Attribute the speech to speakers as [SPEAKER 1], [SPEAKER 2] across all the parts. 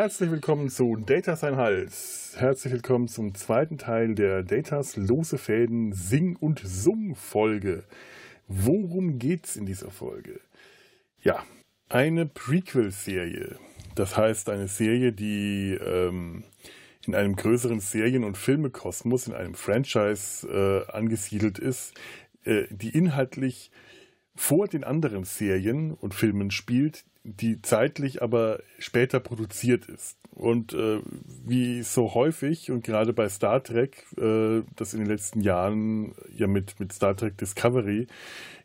[SPEAKER 1] Herzlich willkommen zu Data sein Hals. Herzlich willkommen zum zweiten Teil der Datas lose Fäden Sing- und Sung-Folge. Worum geht's in dieser Folge? Ja, eine Prequel-Serie. Das heißt, eine Serie, die ähm, in einem größeren Serien- und Filmekosmos, in einem Franchise äh, angesiedelt ist, äh, die inhaltlich vor den anderen Serien und Filmen spielt, die zeitlich aber später produziert ist. Und äh, wie so häufig und gerade bei Star Trek, äh, das in den letzten Jahren ja mit, mit Star Trek Discovery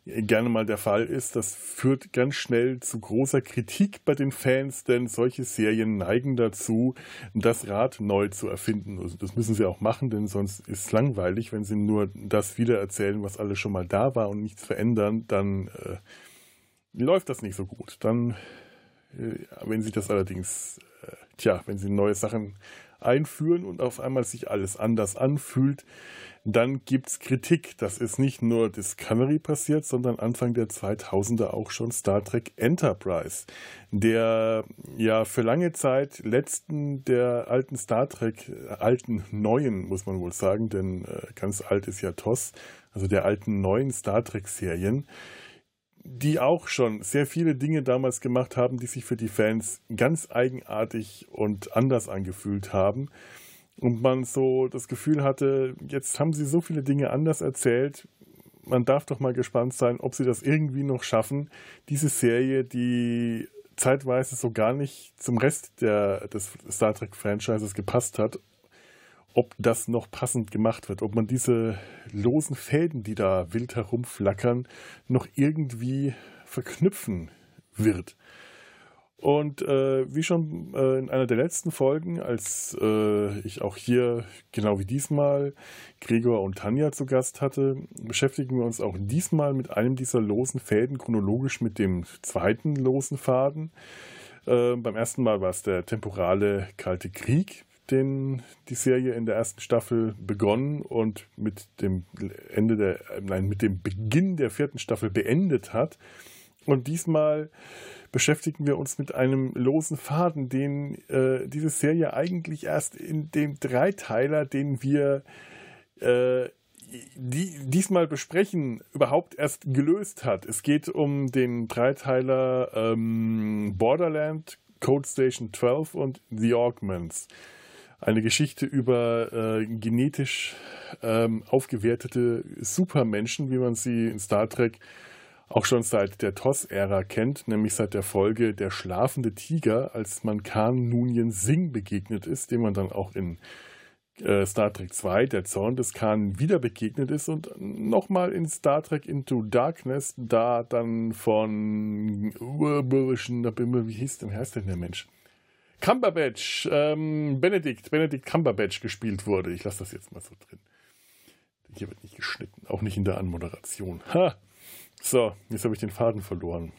[SPEAKER 1] gerne mal der Fall ist, das führt ganz schnell zu großer Kritik bei den Fans, denn solche Serien neigen dazu, das Rad neu zu erfinden. Also das müssen sie auch machen, denn sonst ist es langweilig, wenn sie nur das wiedererzählen, was alles schon mal da war und nichts verändern, dann äh, läuft das nicht so gut. Dann, äh, wenn sie das allerdings, äh, tja, wenn sie neue Sachen einführen und auf einmal sich alles anders anfühlt, dann gibt es Kritik. Das ist nicht nur Discovery passiert, sondern Anfang der 2000er auch schon Star Trek Enterprise, der ja für lange Zeit letzten der alten Star Trek, alten neuen, muss man wohl sagen, denn äh, ganz alt ist ja TOS, also der alten neuen Star Trek Serien, die auch schon sehr viele Dinge damals gemacht haben, die sich für die Fans ganz eigenartig und anders angefühlt haben. Und man so das Gefühl hatte, jetzt haben sie so viele Dinge anders erzählt. Man darf doch mal gespannt sein, ob sie das irgendwie noch schaffen. Diese Serie, die zeitweise so gar nicht zum Rest der, des Star Trek-Franchises gepasst hat, ob das noch passend gemacht wird, ob man diese losen Fäden, die da wild herumflackern, noch irgendwie verknüpfen wird. Und äh, wie schon äh, in einer der letzten Folgen, als äh, ich auch hier, genau wie diesmal, Gregor und Tanja zu Gast hatte, beschäftigen wir uns auch diesmal mit einem dieser losen Fäden, chronologisch mit dem zweiten losen Faden. Äh, beim ersten Mal war es der temporale Kalte Krieg, den die Serie in der ersten Staffel begonnen und mit dem Ende der, nein, mit dem Beginn der vierten Staffel beendet hat. Und diesmal beschäftigen wir uns mit einem losen Faden, den äh, diese Serie eigentlich erst in dem Dreiteiler, den wir äh, die, diesmal besprechen, überhaupt erst gelöst hat. Es geht um den Dreiteiler ähm, Borderland, Code Station 12 und The Augments eine Geschichte über äh, genetisch ähm, aufgewertete Supermenschen, wie man sie in Star Trek auch schon seit der TOS-Ära kennt, nämlich seit der Folge Der schlafende Tiger, als man Khan Noonien Singh begegnet ist, dem man dann auch in äh, Star Trek 2, der Zorn des Khan, wieder begegnet ist und nochmal in Star Trek Into Darkness, da dann von wie hieß denn, heißt denn der Mensch? Cumberbatch, ähm, Benedict, Benedict Cumberbatch gespielt wurde. Ich lasse das jetzt mal so drin. Hier wird nicht geschnitten, auch nicht in der Anmoderation. Ha! So, jetzt habe ich den Faden verloren.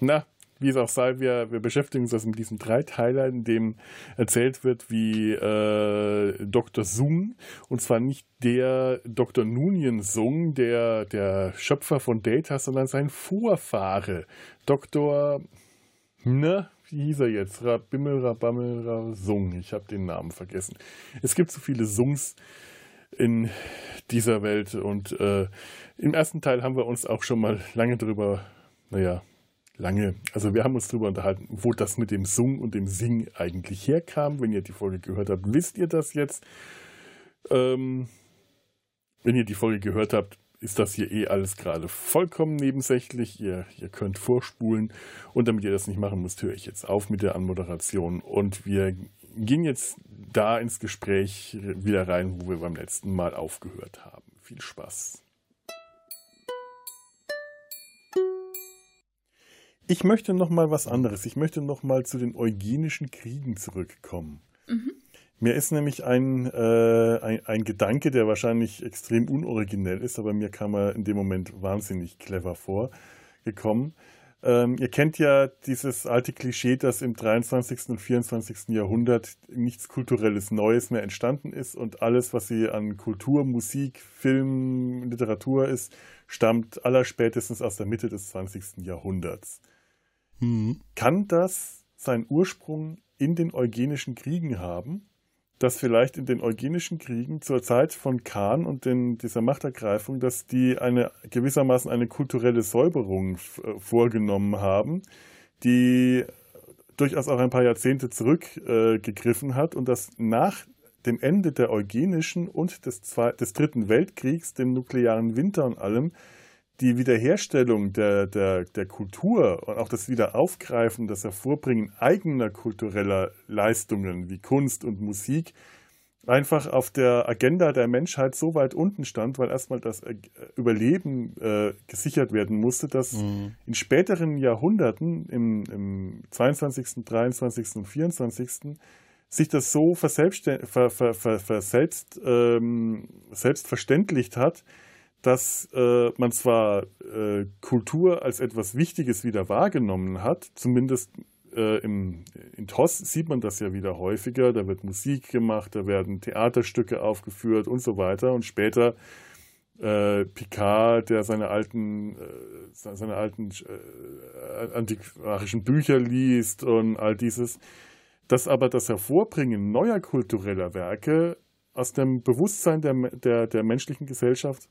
[SPEAKER 1] Na, wie es auch sei, wir, wir beschäftigen uns also mit diesem Dreiteiler, in dem erzählt wird, wie äh, Dr. Sung, und zwar nicht der Dr. Nunien Sung, der, der Schöpfer von Data, sondern sein Vorfahre, Dr. Ne, wie hieß er jetzt? Rabimmel, Rabammel, Rasung. Ich habe den Namen vergessen. Es gibt so viele Sungs in dieser Welt und äh, im ersten Teil haben wir uns auch schon mal lange drüber, naja, lange, also wir haben uns drüber unterhalten, wo das mit dem Sung und dem Sing eigentlich herkam. Wenn ihr die Folge gehört habt, wisst ihr das jetzt. Ähm, wenn ihr die Folge gehört habt, ist das hier eh alles gerade vollkommen nebensächlich. Ihr, ihr könnt vorspulen. Und damit ihr das nicht machen müsst, höre ich jetzt auf mit der Anmoderation. Und wir gehen jetzt da ins Gespräch wieder rein, wo wir beim letzten Mal aufgehört haben. Viel Spaß. Ich möchte noch mal was anderes. Ich möchte noch mal zu den eugenischen Kriegen zurückkommen. Mir ist nämlich ein, äh, ein, ein, Gedanke, der wahrscheinlich extrem unoriginell ist, aber mir kam er in dem Moment wahnsinnig clever vorgekommen. Ähm, ihr kennt ja dieses alte Klischee, dass im 23. und 24. Jahrhundert nichts kulturelles Neues mehr entstanden ist und alles, was sie an Kultur, Musik, Film, Literatur ist, stammt allerspätestens aus der Mitte des 20. Jahrhunderts. Mhm. Kann das seinen Ursprung in den Eugenischen Kriegen haben, dass vielleicht in den Eugenischen Kriegen zur Zeit von Khan und den, dieser Machtergreifung, dass die eine gewissermaßen eine kulturelle Säuberung äh, vorgenommen haben, die durchaus auch ein paar Jahrzehnte zurückgegriffen äh, hat und dass nach dem Ende der Eugenischen und des, des Dritten Weltkriegs, dem nuklearen Winter und allem, die Wiederherstellung der, der, der Kultur und auch das Wiederaufgreifen, das Hervorbringen eigener kultureller Leistungen wie Kunst und Musik einfach auf der Agenda der Menschheit so weit unten stand, weil erstmal das Überleben äh, gesichert werden musste, dass mhm. in späteren Jahrhunderten, im, im 22., 23. und 24., sich das so ver, ver, ver, selbst, ähm, selbstverständlicht hat, dass äh, man zwar äh, Kultur als etwas Wichtiges wieder wahrgenommen hat, zumindest äh, im, in TOS sieht man das ja wieder häufiger, da wird Musik gemacht, da werden Theaterstücke aufgeführt und so weiter. Und später äh, Picard, der seine alten, äh, seine alten äh, antiquarischen Bücher liest und all dieses, dass aber das Hervorbringen neuer kultureller Werke aus dem Bewusstsein der, der, der menschlichen Gesellschaft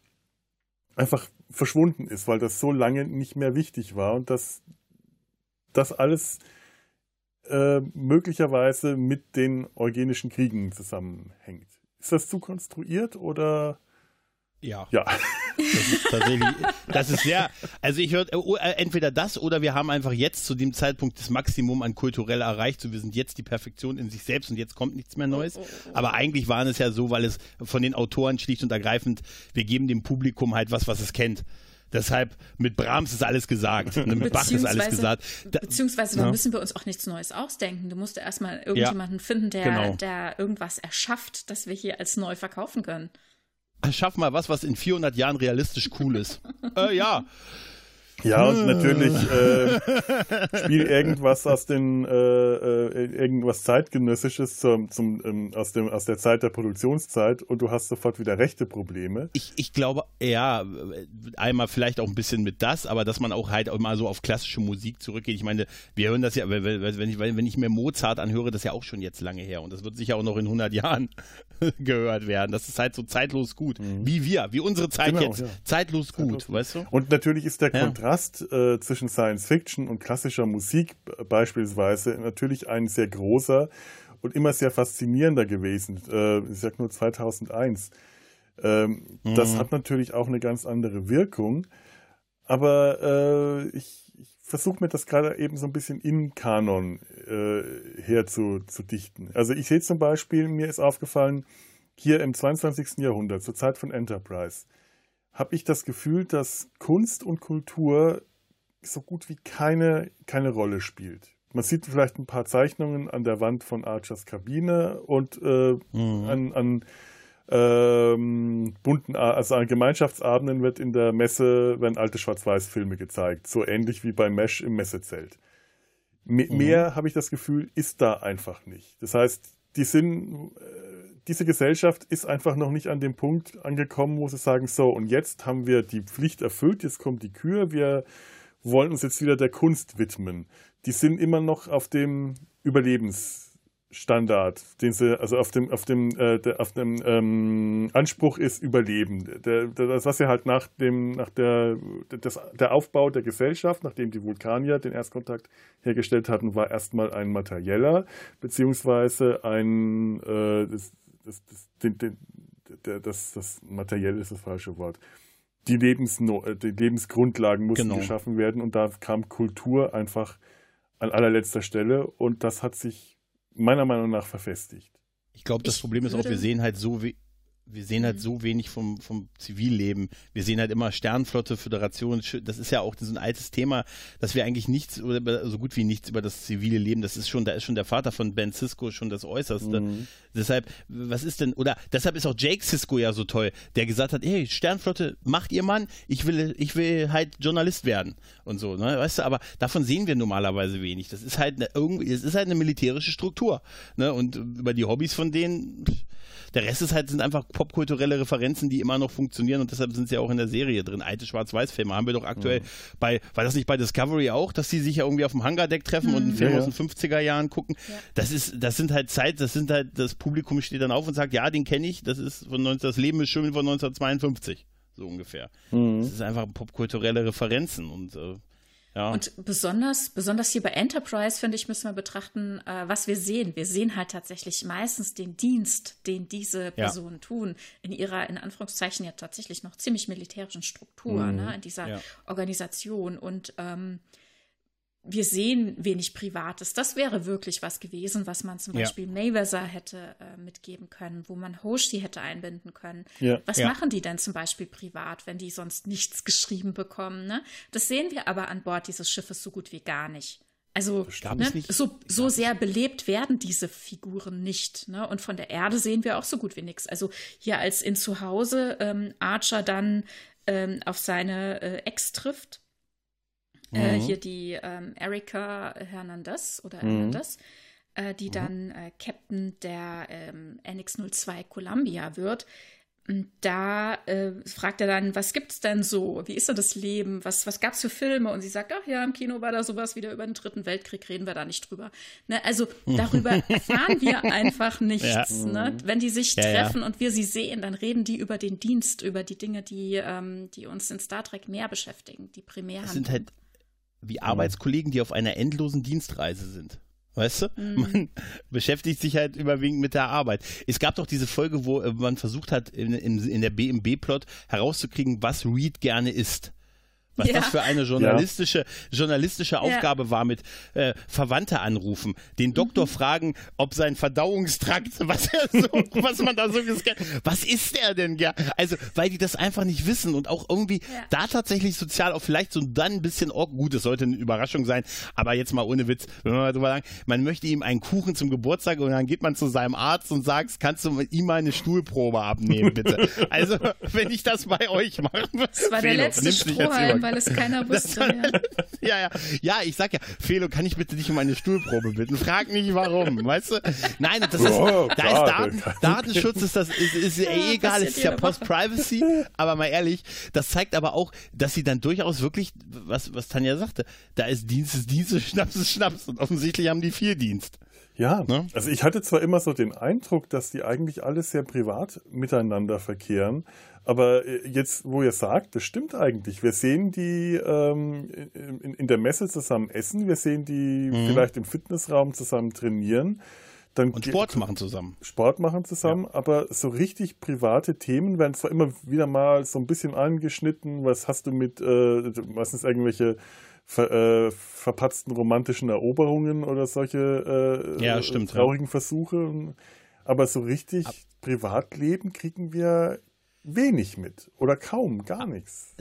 [SPEAKER 1] einfach verschwunden ist, weil das so lange nicht mehr wichtig war und dass das alles äh, möglicherweise mit den eugenischen Kriegen zusammenhängt. Ist das zu konstruiert oder?
[SPEAKER 2] Ja.
[SPEAKER 1] Ja.
[SPEAKER 2] Das ist tatsächlich, das ist sehr, also ich höre äh, entweder das oder wir haben einfach jetzt zu dem Zeitpunkt das Maximum an kulturell erreicht, so wir sind jetzt die Perfektion in sich selbst und jetzt kommt nichts mehr Neues. Oh, oh, oh. Aber eigentlich waren es ja so, weil es von den Autoren schlicht und ergreifend, wir geben dem Publikum halt was, was es kennt. Deshalb mit Brahms ist alles gesagt. mit Bach ist alles gesagt.
[SPEAKER 3] Da, beziehungsweise da ja. müssen wir uns auch nichts Neues ausdenken. Du musst erstmal irgendjemanden ja, finden, der, genau. der irgendwas erschafft, das wir hier als neu verkaufen können.
[SPEAKER 2] Schaff mal was, was in 400 Jahren realistisch cool ist. äh, ja.
[SPEAKER 1] Ja, und natürlich äh, spiel irgendwas aus den äh, äh, irgendwas zeitgenössisches zum, zum ähm, aus dem aus der Zeit der Produktionszeit und du hast sofort wieder rechte Probleme.
[SPEAKER 2] Ich, ich glaube, ja, einmal vielleicht auch ein bisschen mit das, aber dass man auch halt auch mal so auf klassische Musik zurückgeht. Ich meine, wir hören das ja, wenn ich, wenn ich mir Mozart anhöre, das ist ja auch schon jetzt lange her und das wird sicher auch noch in 100 Jahren gehört werden. Das ist halt so zeitlos gut, mhm. wie wir, wie unsere Zeit genau, jetzt, ja. zeitlos gut, zeitlos. weißt du?
[SPEAKER 1] Und natürlich ist der Kontrast Kontrast äh, zwischen Science Fiction und klassischer Musik beispielsweise natürlich ein sehr großer und immer sehr faszinierender gewesen. Äh, ich sag nur 2001. Ähm, mhm. Das hat natürlich auch eine ganz andere Wirkung. Aber äh, ich, ich versuche mir das gerade eben so ein bisschen in Kanon äh, herzudichten. Also ich sehe zum Beispiel, mir ist aufgefallen, hier im 22. Jahrhundert, zur Zeit von Enterprise, habe ich das Gefühl, dass Kunst und Kultur so gut wie keine, keine Rolle spielt. Man sieht vielleicht ein paar Zeichnungen an der Wand von Archers Kabine und äh, mhm. an, an ähm, bunten, also an Gemeinschaftsabenden wird in der Messe, werden alte Schwarz-Weiß-Filme gezeigt, so ähnlich wie bei Mesh im Messezelt. Me mhm. Mehr habe ich das Gefühl, ist da einfach nicht. Das heißt, die sind äh, diese Gesellschaft ist einfach noch nicht an dem Punkt angekommen, wo sie sagen, so, und jetzt haben wir die Pflicht erfüllt, jetzt kommt die Kür, wir wollen uns jetzt wieder der Kunst widmen. Die sind immer noch auf dem Überlebensstandard, den sie, also auf dem, auf dem, äh, der, auf dem ähm, Anspruch ist Überleben. Der, der, das, was sie halt nach dem, nach der, das, der Aufbau der Gesellschaft, nachdem die Vulkanier den Erstkontakt hergestellt hatten, war erstmal ein materieller, beziehungsweise ein, äh, das, das, das, das, das materiell ist das falsche Wort. Die, Lebensno die Lebensgrundlagen mussten genau. geschaffen werden und da kam Kultur einfach an allerletzter Stelle und das hat sich meiner Meinung nach verfestigt.
[SPEAKER 2] Ich glaube, das ich Problem ist auch, wir sehen halt so, wie, wir sehen halt mhm. so wenig vom, vom Zivilleben. Wir sehen halt immer Sternflotte, Föderation. Das ist ja auch so ein altes Thema, dass wir eigentlich nichts oder so gut wie nichts über das zivile Leben, das ist schon, da ist schon der Vater von Ben Cisco schon das Äußerste. Mhm. Deshalb, was ist denn, oder deshalb ist auch Jake Cisco ja so toll, der gesagt hat, hey, Sternflotte, macht ihr Mann, ich will, ich will halt Journalist werden und so, ne? Weißt du, aber davon sehen wir normalerweise wenig. Das ist halt eine, irgendwie, es ist halt eine militärische Struktur. Ne? Und über die Hobbys von denen, der Rest ist halt, sind einfach popkulturelle Referenzen, die immer noch funktionieren und deshalb sind sie auch in der Serie drin. Alte Schwarz-Weiß-Filme haben wir doch aktuell mhm. bei, war das nicht bei Discovery auch, dass die sich ja irgendwie auf dem Hangardeck treffen mhm. und einen Film ja, ja. aus den 50er Jahren gucken? Ja. Das ist, das sind halt Zeit, das sind halt, das Publikum steht dann auf und sagt, ja, den kenne ich, das ist von 19, das Leben ist schön von 1952 so ungefähr. Mhm. Das ist einfach popkulturelle Referenzen und äh, ja.
[SPEAKER 3] Und besonders, besonders hier bei Enterprise, finde ich, müssen wir betrachten, äh, was wir sehen. Wir sehen halt tatsächlich meistens den Dienst, den diese Personen ja. tun, in ihrer, in Anführungszeichen, ja tatsächlich noch ziemlich militärischen Struktur, mhm. ne, in dieser ja. Organisation. Und ähm, wir sehen wenig Privates. Das wäre wirklich was gewesen, was man zum Beispiel ja. Mayweather hätte äh, mitgeben können, wo man Hoshi hätte einbinden können. Ja. Was ja. machen die denn zum Beispiel privat, wenn die sonst nichts geschrieben bekommen? Ne? Das sehen wir aber an Bord dieses Schiffes so gut wie gar nicht. Also ne, so, so sehr belebt werden diese Figuren nicht. Ne? Und von der Erde sehen wir auch so gut wie nichts. Also hier als in Zuhause ähm, Archer dann ähm, auf seine äh, Ex trifft äh, mhm. hier die ähm, Erika Hernandez oder mhm. Hernandez, äh, die mhm. dann äh, Captain der ähm, NX-02 Columbia wird. Da äh, fragt er dann, was gibt's denn so? Wie ist denn das Leben? Was, was gab's für Filme? Und sie sagt, ach ja, im Kino war da sowas wieder über den Dritten Weltkrieg, reden wir da nicht drüber. Ne? Also darüber erfahren wir einfach nichts. Ja. Ne? Wenn die sich ja, treffen ja. und wir sie sehen, dann reden die über den Dienst, über die Dinge, die, ähm, die uns in Star Trek mehr beschäftigen, die primär
[SPEAKER 2] sind halt wie mhm. Arbeitskollegen, die auf einer endlosen Dienstreise sind. Weißt du? Mhm. Man beschäftigt sich halt überwiegend mit der Arbeit. Es gab doch diese Folge, wo äh, man versucht hat, in, in, in der BMB-Plot herauszukriegen, was Reed gerne isst was ja. das für eine journalistische, journalistische Aufgabe ja. war mit äh, Verwandte anrufen, den Doktor mhm. fragen, ob sein Verdauungstrakt, was er so, was man da so gescannt, was ist der denn, ja? Also, weil die das einfach nicht wissen und auch irgendwie da tatsächlich sozial auch vielleicht so dann ein bisschen, oh, gut, es sollte eine Überraschung sein, aber jetzt mal ohne Witz, wenn man mal drüber sagen, man möchte ihm einen Kuchen zum Geburtstag und dann geht man zu seinem Arzt und sagt, kannst du ihm mal eine Stuhlprobe abnehmen, bitte? also, wenn ich das bei euch mache.
[SPEAKER 3] Das war der letzte Strohhalm, weil es keiner wusste.
[SPEAKER 2] ja. ja, ja, ich sag ja, Felo, kann ich bitte dich um eine Stuhlprobe bitten? Frag nicht warum, weißt du? Nein, das ist, oh, da ist Daten, Datenschutz ist das, ist, ist ja, eh egal, es ist ja Post-Privacy, aber mal ehrlich, das zeigt aber auch, dass sie dann durchaus wirklich, was, was Tanja sagte, da ist Dienst ist Dienst, Schnaps ist Schnaps und offensichtlich haben die viel Dienst.
[SPEAKER 1] Ja, ne? also ich hatte zwar immer so den Eindruck, dass die eigentlich alles sehr privat miteinander verkehren, aber äh, jetzt, wo ihr sagt, das stimmt eigentlich. Wir sehen die ähm, in, in, der Messe zusammen essen, wir sehen die mhm. vielleicht im Fitnessraum zusammen trainieren.
[SPEAKER 2] Dann und Sport machen zusammen.
[SPEAKER 1] Sport machen zusammen, ja. aber so richtig private Themen werden zwar immer wieder mal so ein bisschen angeschnitten. Was hast du mit, äh, meistens irgendwelche ver, äh, verpatzten romantischen Eroberungen oder solche
[SPEAKER 2] äh, ja, stimmt,
[SPEAKER 1] traurigen ja. Versuche. Aber so richtig Ab Privatleben kriegen wir wenig mit oder kaum, gar nichts.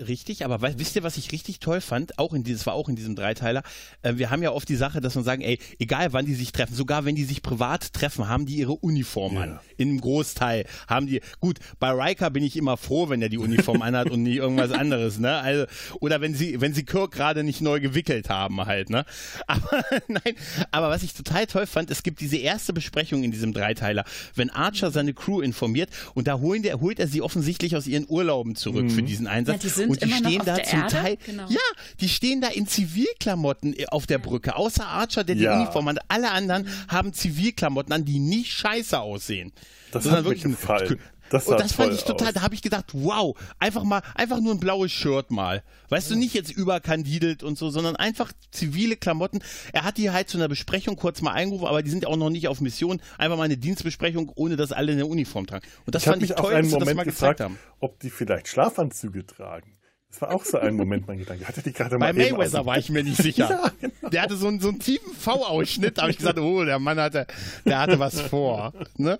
[SPEAKER 2] Richtig, aber wisst ihr, was ich richtig toll fand? Auch in dieses war auch in diesem Dreiteiler. Äh, wir haben ja oft die Sache, dass man sagen, ey, egal wann die sich treffen, sogar wenn die sich privat treffen, haben die ihre Uniform ja. an. In einem Großteil haben die. Gut, bei Riker bin ich immer froh, wenn er die Uniform anhat und nicht irgendwas anderes, ne? Also oder wenn sie wenn sie Kirk gerade nicht neu gewickelt haben halt, ne? Aber nein, aber was ich total toll fand, es gibt diese erste Besprechung in diesem Dreiteiler, wenn Archer seine Crew informiert und da holen der, holt er sie offensichtlich aus ihren Urlauben zurück mhm. für diesen Einsatz. Ja,
[SPEAKER 3] sind
[SPEAKER 2] und die
[SPEAKER 3] stehen
[SPEAKER 2] da zum
[SPEAKER 3] Erde?
[SPEAKER 2] Teil, genau. ja, die stehen da in Zivilklamotten äh, auf der Brücke. Außer Archer, der die ja. Uniform hat. Alle anderen haben Zivilklamotten an, die nicht scheiße aussehen.
[SPEAKER 1] Das hat wirklich gefallen.
[SPEAKER 2] Das und das fand ich total, aus. da habe ich gedacht, wow, einfach mal, einfach nur ein blaues Shirt mal. Weißt ja. du, nicht jetzt überkandidelt und so, sondern einfach zivile Klamotten. Er hat die halt zu einer Besprechung kurz mal eingerufen, aber die sind auch noch nicht auf Mission. Einfach mal eine Dienstbesprechung, ohne dass alle eine Uniform tragen. Und das
[SPEAKER 1] ich fand ich toll, dass Moment das mal gefragt haben. Ob die vielleicht Schlafanzüge tragen. Das war auch so ein Moment, mein Gedanke. Hatte die gerade
[SPEAKER 2] Bei mal Mayweather war ich mir nicht sicher. ja, genau. Der hatte so einen, so einen tiefen V-Ausschnitt, da habe ich gesagt, oh, der Mann hatte, der hatte was vor. Ne?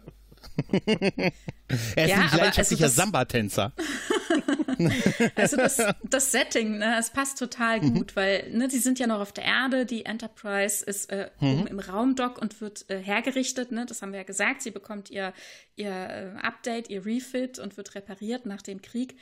[SPEAKER 2] er ist ja, ein leidenschaftlicher also Samba-Tänzer.
[SPEAKER 3] also das, das Setting, ne, es passt total mhm. gut, mhm. weil ne, die sind ja noch auf der Erde, die Enterprise ist äh, mhm. oben im Raumdock und wird äh, hergerichtet, ne, das haben wir ja gesagt, sie bekommt ihr, ihr äh, Update, ihr Refit und wird repariert nach dem Krieg.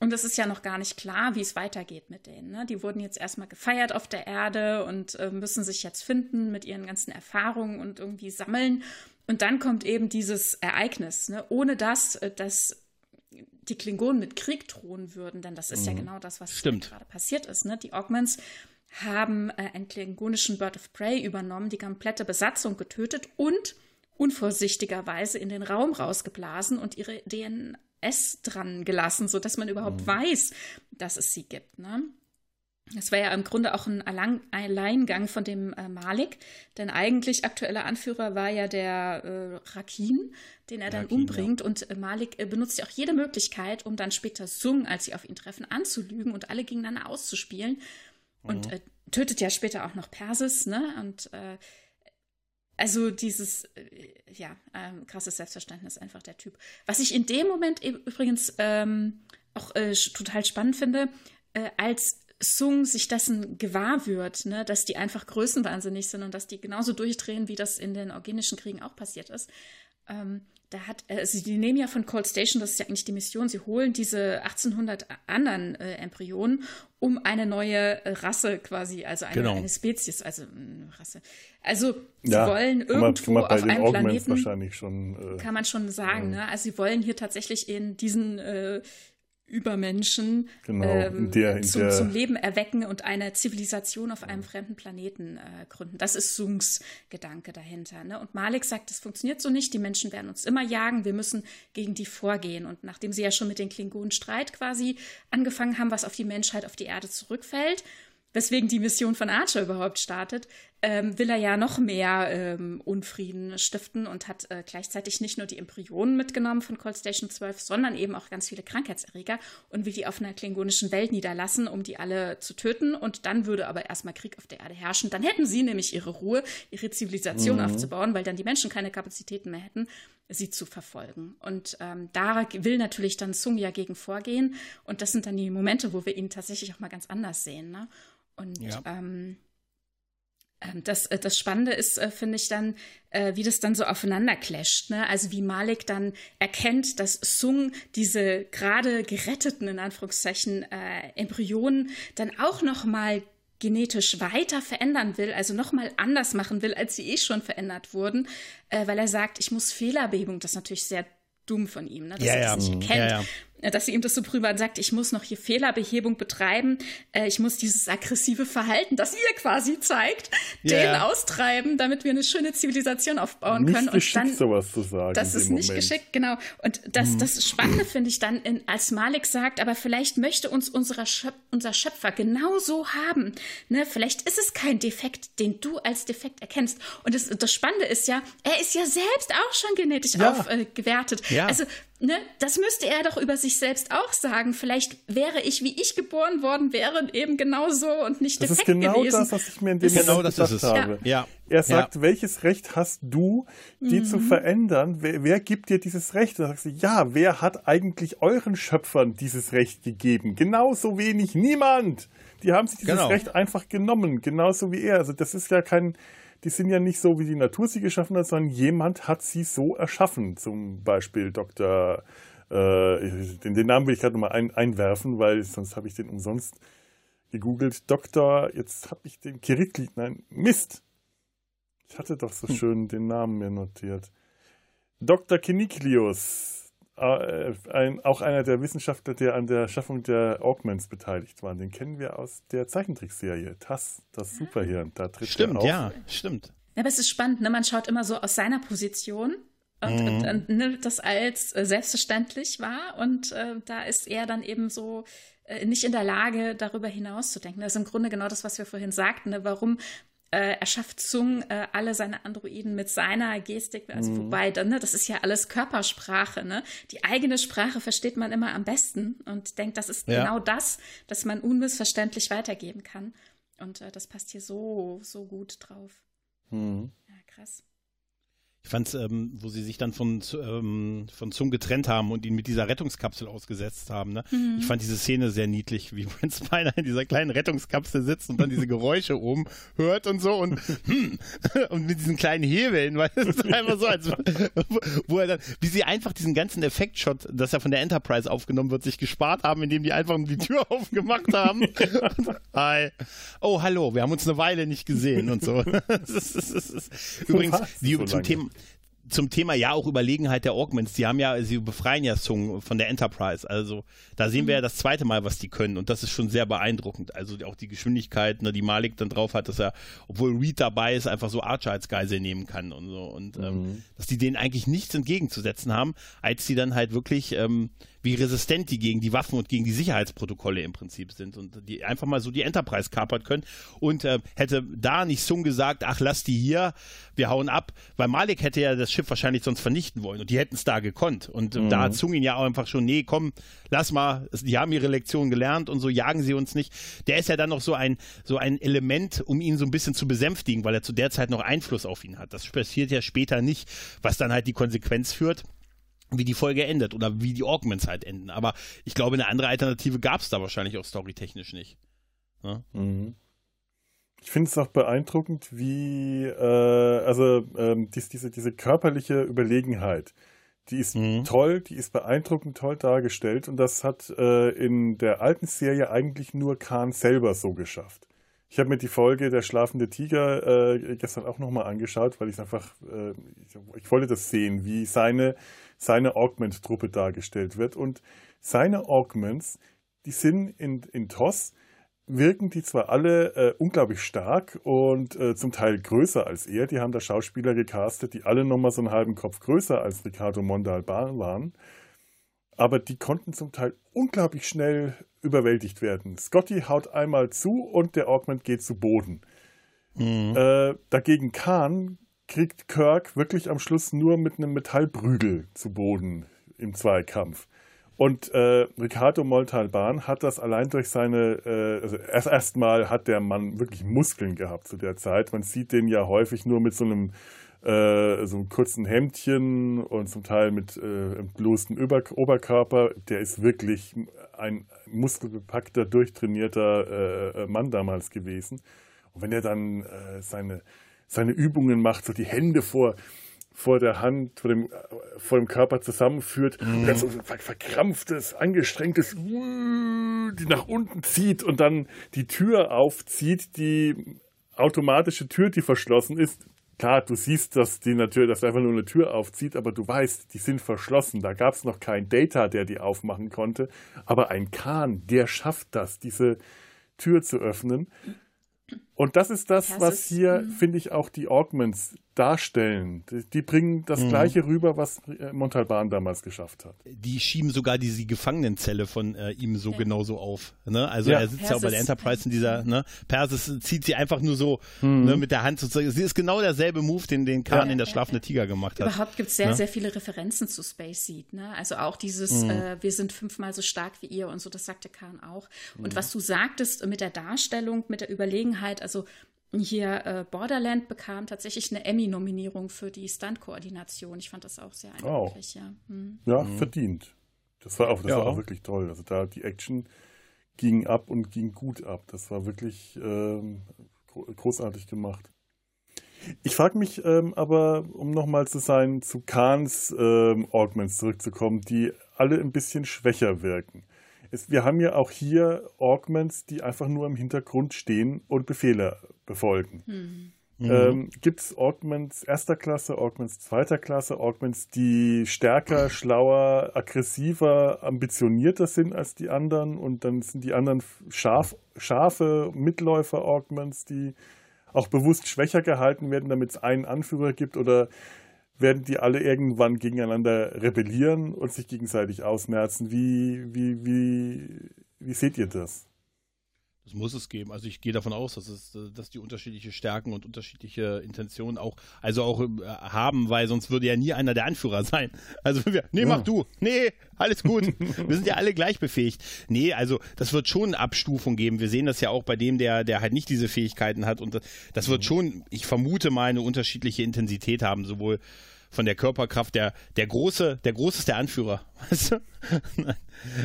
[SPEAKER 3] Und es ist ja noch gar nicht klar, wie es weitergeht mit denen. Ne? Die wurden jetzt erstmal gefeiert auf der Erde und äh, müssen sich jetzt finden mit ihren ganzen Erfahrungen und irgendwie sammeln. Und dann kommt eben dieses Ereignis, ne? ohne das, äh, dass die Klingonen mit Krieg drohen würden, denn das ist mhm. ja genau das, was gerade passiert ist. Ne? Die Augments haben äh, einen klingonischen Bird of Prey übernommen, die komplette Besatzung getötet und unvorsichtigerweise in den Raum rausgeblasen und ihre DNS dran gelassen, sodass man überhaupt mhm. weiß, dass es sie gibt. Ne? Das war ja im Grunde auch ein Alleingang von dem äh, Malik, denn eigentlich aktueller Anführer war ja der äh, Rakin, den er dann Rakin, umbringt. Ja. Und äh, Malik äh, benutzt ja auch jede Möglichkeit, um dann später Sung, als sie auf ihn treffen, anzulügen und alle gegeneinander auszuspielen. Mhm. Und äh, tötet ja später auch noch Persis, ne? Und äh, also dieses, ja, ähm, krasses Selbstverständnis einfach der Typ. Was ich in dem Moment übrigens ähm, auch total spannend finde, als Sung sich dessen gewahr wird, ne, dass die einfach größenwahnsinnig sind und dass die genauso durchdrehen, wie das in den organischen Kriegen auch passiert ist. Ähm, da hat, also die nehmen ja von Cold Station, das ist ja eigentlich die Mission, sie holen diese 1800 anderen äh, Embryonen, um eine neue Rasse quasi, also eine, genau. eine Spezies, also eine Rasse. Also sie ja, wollen irgendwo man, auf einem Planeten,
[SPEAKER 1] wahrscheinlich schon,
[SPEAKER 3] äh, kann man schon sagen, äh, ne? also sie wollen hier tatsächlich in diesen äh, Übermenschen
[SPEAKER 1] genau, ähm, der,
[SPEAKER 3] zum, zum, Leben erwecken und eine Zivilisation auf einem fremden Planeten äh, gründen. Das ist Sungs Gedanke dahinter. Ne? Und Malik sagt, es funktioniert so nicht, die Menschen werden uns immer jagen, wir müssen gegen die vorgehen. Und nachdem sie ja schon mit den Klingonen Streit quasi angefangen haben, was auf die Menschheit, auf die Erde zurückfällt, weswegen die Mission von Archer überhaupt startet, ähm, will er ja noch mehr ähm, Unfrieden stiften und hat äh, gleichzeitig nicht nur die Embryonen mitgenommen von Cold Station 12, sondern eben auch ganz viele Krankheitserreger und will die auf einer klingonischen Welt niederlassen, um die alle zu töten. Und dann würde aber erstmal Krieg auf der Erde herrschen. Dann hätten sie nämlich ihre Ruhe, ihre Zivilisation mhm. aufzubauen, weil dann die Menschen keine Kapazitäten mehr hätten, sie zu verfolgen. Und ähm, da will natürlich dann Sung ja gegen vorgehen. Und das sind dann die Momente, wo wir ihn tatsächlich auch mal ganz anders sehen. Ne? Und ja. ähm, das, äh, das Spannende ist, äh, finde ich dann, äh, wie das dann so aufeinander clasht. Ne? Also wie Malik dann erkennt, dass Sung diese gerade geretteten, in Anführungszeichen, äh, Embryonen dann auch noch mal genetisch weiter verändern will, also noch mal anders machen will, als sie eh schon verändert wurden, äh, weil er sagt, ich muss Fehlerbehebung, das ist natürlich sehr dumm von ihm, ne, dass ja, er das ja. nicht erkennt. Ja, dass sie ihm das so prüfen sagt, ich muss noch hier Fehlerbehebung betreiben, äh, ich muss dieses aggressive Verhalten, das ihr quasi zeigt, yeah. den austreiben, damit wir eine schöne Zivilisation aufbauen
[SPEAKER 1] nicht
[SPEAKER 3] können.
[SPEAKER 1] Nicht geschickt, dann, sowas zu sagen.
[SPEAKER 3] Das ist nicht
[SPEAKER 1] Moment.
[SPEAKER 3] geschickt, genau. Und das, hm. das Spannende finde ich dann, in, als Malik sagt, aber vielleicht möchte uns unserer Schöp unser Schöpfer genauso haben. Ne? Vielleicht ist es kein Defekt, den du als Defekt erkennst. Und das, das Spannende ist ja, er ist ja selbst auch schon genetisch ja. aufgewertet. Äh, ja. Also Ne, das müsste er doch über sich selbst auch sagen. Vielleicht wäre ich, wie ich geboren worden wäre, eben genau so und nicht defekt gewesen.
[SPEAKER 1] Das ist genau das, was ich mir in dem
[SPEAKER 2] genau Moment gedacht
[SPEAKER 1] habe. Ja. Er sagt, ja. welches Recht hast du, die mhm. zu verändern? Wer, wer, gibt dir dieses Recht? Da sagst du, ja, wer hat eigentlich euren Schöpfern dieses Recht gegeben? Genauso wenig niemand. Die haben sich dieses genau. Recht einfach genommen, genauso wie er. Also das ist ja kein, die sind ja nicht so, wie die Natur sie geschaffen hat, sondern jemand hat sie so erschaffen. Zum Beispiel Dr. Äh, den, den, Namen will ich gerade nochmal ein, einwerfen, weil sonst habe ich den umsonst gegoogelt. Dr. Jetzt habe ich den Kiritli, nein, Mist. Ich hatte doch so hm. schön den Namen mir notiert. Dr. Kiniklius ein, auch einer der Wissenschaftler, der an der Schaffung der Augments beteiligt war. Den kennen wir aus der Zeichentrickserie TAS, das Superhirn. Da tritt
[SPEAKER 2] stimmt,
[SPEAKER 1] er auf.
[SPEAKER 2] ja, stimmt.
[SPEAKER 3] aber es ist spannend, ne? man schaut immer so aus seiner Position und, mhm. und, und nimmt das als äh, selbstverständlich wahr und äh, da ist er dann eben so äh, nicht in der Lage, darüber hinaus zu denken. Das ist im Grunde genau das, was wir vorhin sagten. Ne? Warum äh, erschafft Zung äh, alle seine Androiden mit seiner Gestik, also mhm. wobei, dann, ne, das ist ja alles Körpersprache, ne? Die eigene Sprache versteht man immer am besten und denkt, das ist ja. genau das, das man unmissverständlich weitergeben kann. Und äh, das passt hier so, so gut drauf. Mhm. Ja, krass.
[SPEAKER 2] Ich fand ähm, wo sie sich dann von, ähm, von Zung getrennt haben und ihn mit dieser Rettungskapsel ausgesetzt haben. Ne? Mhm. Ich fand diese Szene sehr niedlich, wie Brent Spiner in dieser kleinen Rettungskapsel sitzt und dann diese Geräusche oben hört und so und, hm, und mit diesen kleinen Hebeln, weil es ist einfach so, als wo er dann, wie sie einfach diesen ganzen Effektshot, dass er von der Enterprise aufgenommen wird, sich gespart haben, indem die einfach die Tür aufgemacht haben. Hi. Oh, hallo, wir haben uns eine Weile nicht gesehen und so. Das ist, das ist, das ist. Übrigens, die, zum Thema zum Thema ja auch Überlegenheit der Augments. Die haben ja, sie befreien ja Sung von der Enterprise. Also da sehen wir ja mhm. das zweite Mal, was die können. Und das ist schon sehr beeindruckend. Also auch die Geschwindigkeit, ne, die Malik dann drauf hat, dass er, obwohl Reed dabei ist, einfach so Archer als Geisel nehmen kann und so. Und ähm, mhm. dass die denen eigentlich nichts entgegenzusetzen haben, als sie dann halt wirklich ähm, wie resistent die gegen die Waffen und gegen die Sicherheitsprotokolle im Prinzip sind und die einfach mal so die Enterprise kapern können. Und äh, hätte da nicht Sung gesagt, ach lass die hier, wir hauen ab, weil Malik hätte ja das Schiff wahrscheinlich sonst vernichten wollen und die hätten es da gekonnt. Und äh, mhm. da hat Sung ihn ja auch einfach schon, nee, komm, lass mal, die haben ihre Lektion gelernt und so jagen sie uns nicht. Der ist ja dann noch so ein, so ein Element, um ihn so ein bisschen zu besänftigen, weil er zu der Zeit noch Einfluss auf ihn hat. Das passiert ja später nicht, was dann halt die Konsequenz führt wie die Folge endet oder wie die Augments halt enden. Aber ich glaube, eine andere Alternative gab es da wahrscheinlich auch storytechnisch nicht. Ja? Mhm.
[SPEAKER 1] Ich finde es auch beeindruckend, wie, äh, also ähm, dies, diese, diese körperliche Überlegenheit, die ist mhm. toll, die ist beeindruckend toll dargestellt und das hat äh, in der alten Serie eigentlich nur Khan selber so geschafft. Ich habe mir die Folge Der schlafende Tiger äh, gestern auch nochmal angeschaut, weil ich einfach, äh, ich, ich, wollte das sehen, wie seine seine Augment-Truppe dargestellt wird. Und seine Augments, die sind in, in TOS, wirken die zwar alle äh, unglaublich stark und äh, zum Teil größer als er. Die haben da Schauspieler gecastet, die alle nochmal so einen halben Kopf größer als Ricardo Montalban waren. Aber die konnten zum Teil unglaublich schnell überwältigt werden. Scotty haut einmal zu und der Augment geht zu Boden. Mhm. Äh, dagegen Khan kriegt Kirk wirklich am Schluss nur mit einem Metallprügel zu Boden im Zweikampf. Und äh, Ricardo Montalban hat das allein durch seine, äh, also erst erstmal hat der Mann wirklich Muskeln gehabt zu der Zeit. Man sieht den ja häufig nur mit so einem äh, so einem kurzen Hemdchen und zum Teil mit äh, entblößtem Oberkörper. Der ist wirklich ein muskelbepackter, durchtrainierter äh, Mann damals gewesen. Und wenn er dann äh, seine seine Übungen macht, so die Hände vor, vor der Hand, vor dem, vor dem Körper zusammenführt, mhm. ganz so verkrampftes, angestrengtes, die nach unten zieht und dann die Tür aufzieht, die automatische Tür, die verschlossen ist. Klar, du siehst, dass die natürlich, dass einfach nur eine Tür aufzieht, aber du weißt, die sind verschlossen. Da gab es noch keinen Data, der die aufmachen konnte. Aber ein Kahn, der schafft das, diese Tür zu öffnen. Und das ist das, was hier, mhm. finde ich, auch die Augments darstellen. Die, die bringen das mhm. Gleiche rüber, was äh, Montalban damals geschafft hat.
[SPEAKER 2] Die schieben sogar diese Gefangenenzelle von äh, ihm so ja. genauso auf. Ne? Also ja. er sitzt Persis. ja auch bei der Enterprise in dieser, ne? Persis zieht sie einfach nur so mhm. ne, mit der Hand sozusagen. Sie ist genau derselbe Move, den, den Khan ja. in der Schlafende Tiger gemacht hat.
[SPEAKER 3] Überhaupt gibt es sehr, ne? sehr viele Referenzen zu Space Seed. Ne? Also auch dieses, mhm. äh, wir sind fünfmal so stark wie ihr und so, das sagte Khan auch. Und mhm. was du sagtest mit der Darstellung, mit der Überlegenheit, also hier äh, Borderland bekam tatsächlich eine Emmy-Nominierung für die Stunt-Koordination. Ich fand das auch sehr eindrücklich,
[SPEAKER 1] oh. ja. Hm. Ja, mhm. verdient. Das war auch, das ja. war auch wirklich toll. Also da die Action ging ab und ging gut ab. Das war wirklich ähm, großartig gemacht. Ich frage mich ähm, aber, um nochmal zu sein, zu Kahns ähm, Augments zurückzukommen, die alle ein bisschen schwächer wirken. Es, wir haben ja auch hier Augments, die einfach nur im Hintergrund stehen und Befehle befolgen. Mhm. Ähm, Gibt es Augments erster Klasse, Augments zweiter Klasse, Augments, die stärker, schlauer, aggressiver, ambitionierter sind als die anderen und dann sind die anderen scharf, scharfe Mitläufer-Augments, die auch bewusst schwächer gehalten werden, damit es einen Anführer gibt oder werden die alle irgendwann gegeneinander rebellieren und sich gegenseitig ausmerzen. Wie, wie, wie, wie seht ihr das?
[SPEAKER 2] Das muss es geben. Also ich gehe davon aus, dass es, dass die unterschiedliche Stärken und unterschiedliche Intentionen auch, also auch äh, haben, weil sonst würde ja nie einer der Anführer sein. Also wir, nee, ja. mach du. Nee, alles gut. wir sind ja alle gleich befähigt. Nee, also das wird schon eine Abstufung geben. Wir sehen das ja auch bei dem, der, der halt nicht diese Fähigkeiten hat und das wird mhm. schon, ich vermute mal, eine unterschiedliche Intensität haben, sowohl von der Körperkraft. Der, der große, der große ist der Anführer. Weißt du?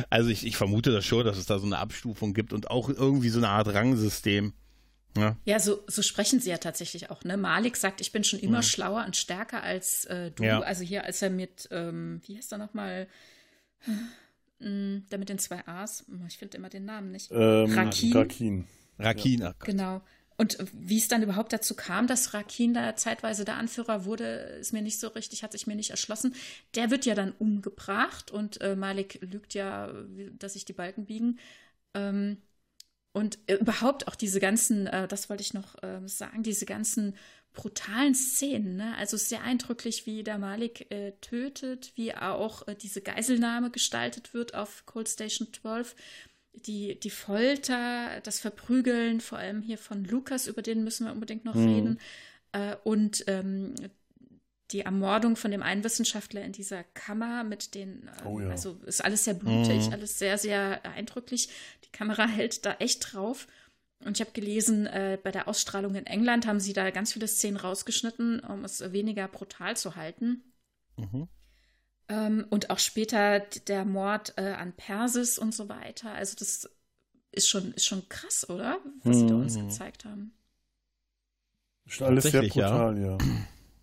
[SPEAKER 2] also ich, ich vermute das schon, dass es da so eine Abstufung gibt und auch irgendwie so eine Art Rangsystem.
[SPEAKER 3] Ja, ja so, so sprechen sie ja tatsächlich auch. Ne? Malik sagt, ich bin schon immer ja. schlauer und stärker als äh, du. Ja. Also hier, als er mit, ähm, wie heißt er nochmal? Hm, der mit den zwei A's. Ich finde immer den Namen nicht.
[SPEAKER 1] Ähm, Rakin. Rakin.
[SPEAKER 2] Rakin.
[SPEAKER 3] Genau und wie es dann überhaupt dazu kam, dass Rakin da zeitweise der Anführer wurde, ist mir nicht so richtig, hat sich mir nicht erschlossen. Der wird ja dann umgebracht und äh, Malik lügt ja, dass sich die Balken biegen. Ähm, und äh, überhaupt auch diese ganzen, äh, das wollte ich noch äh, sagen, diese ganzen brutalen Szenen. Ne? Also sehr eindrücklich, wie der Malik äh, tötet, wie auch äh, diese Geiselnahme gestaltet wird auf Cold Station 12 die, die Folter, das Verprügeln, vor allem hier von Lukas, über den müssen wir unbedingt noch mhm. reden, äh, und ähm, die Ermordung von dem einen Wissenschaftler in dieser Kammer mit den, äh, oh ja. also ist alles sehr blutig, mhm. alles sehr, sehr eindrücklich. Die Kamera hält da echt drauf. Und ich habe gelesen, äh, bei der Ausstrahlung in England haben sie da ganz viele Szenen rausgeschnitten, um es weniger brutal zu halten. Mhm. Ähm, und auch später der Mord äh, an Persis und so weiter. Also das ist schon, ist schon krass, oder? Was mhm. sie da uns mhm. gezeigt haben.
[SPEAKER 1] Schon alles sehr brutal, ja.
[SPEAKER 2] Ja.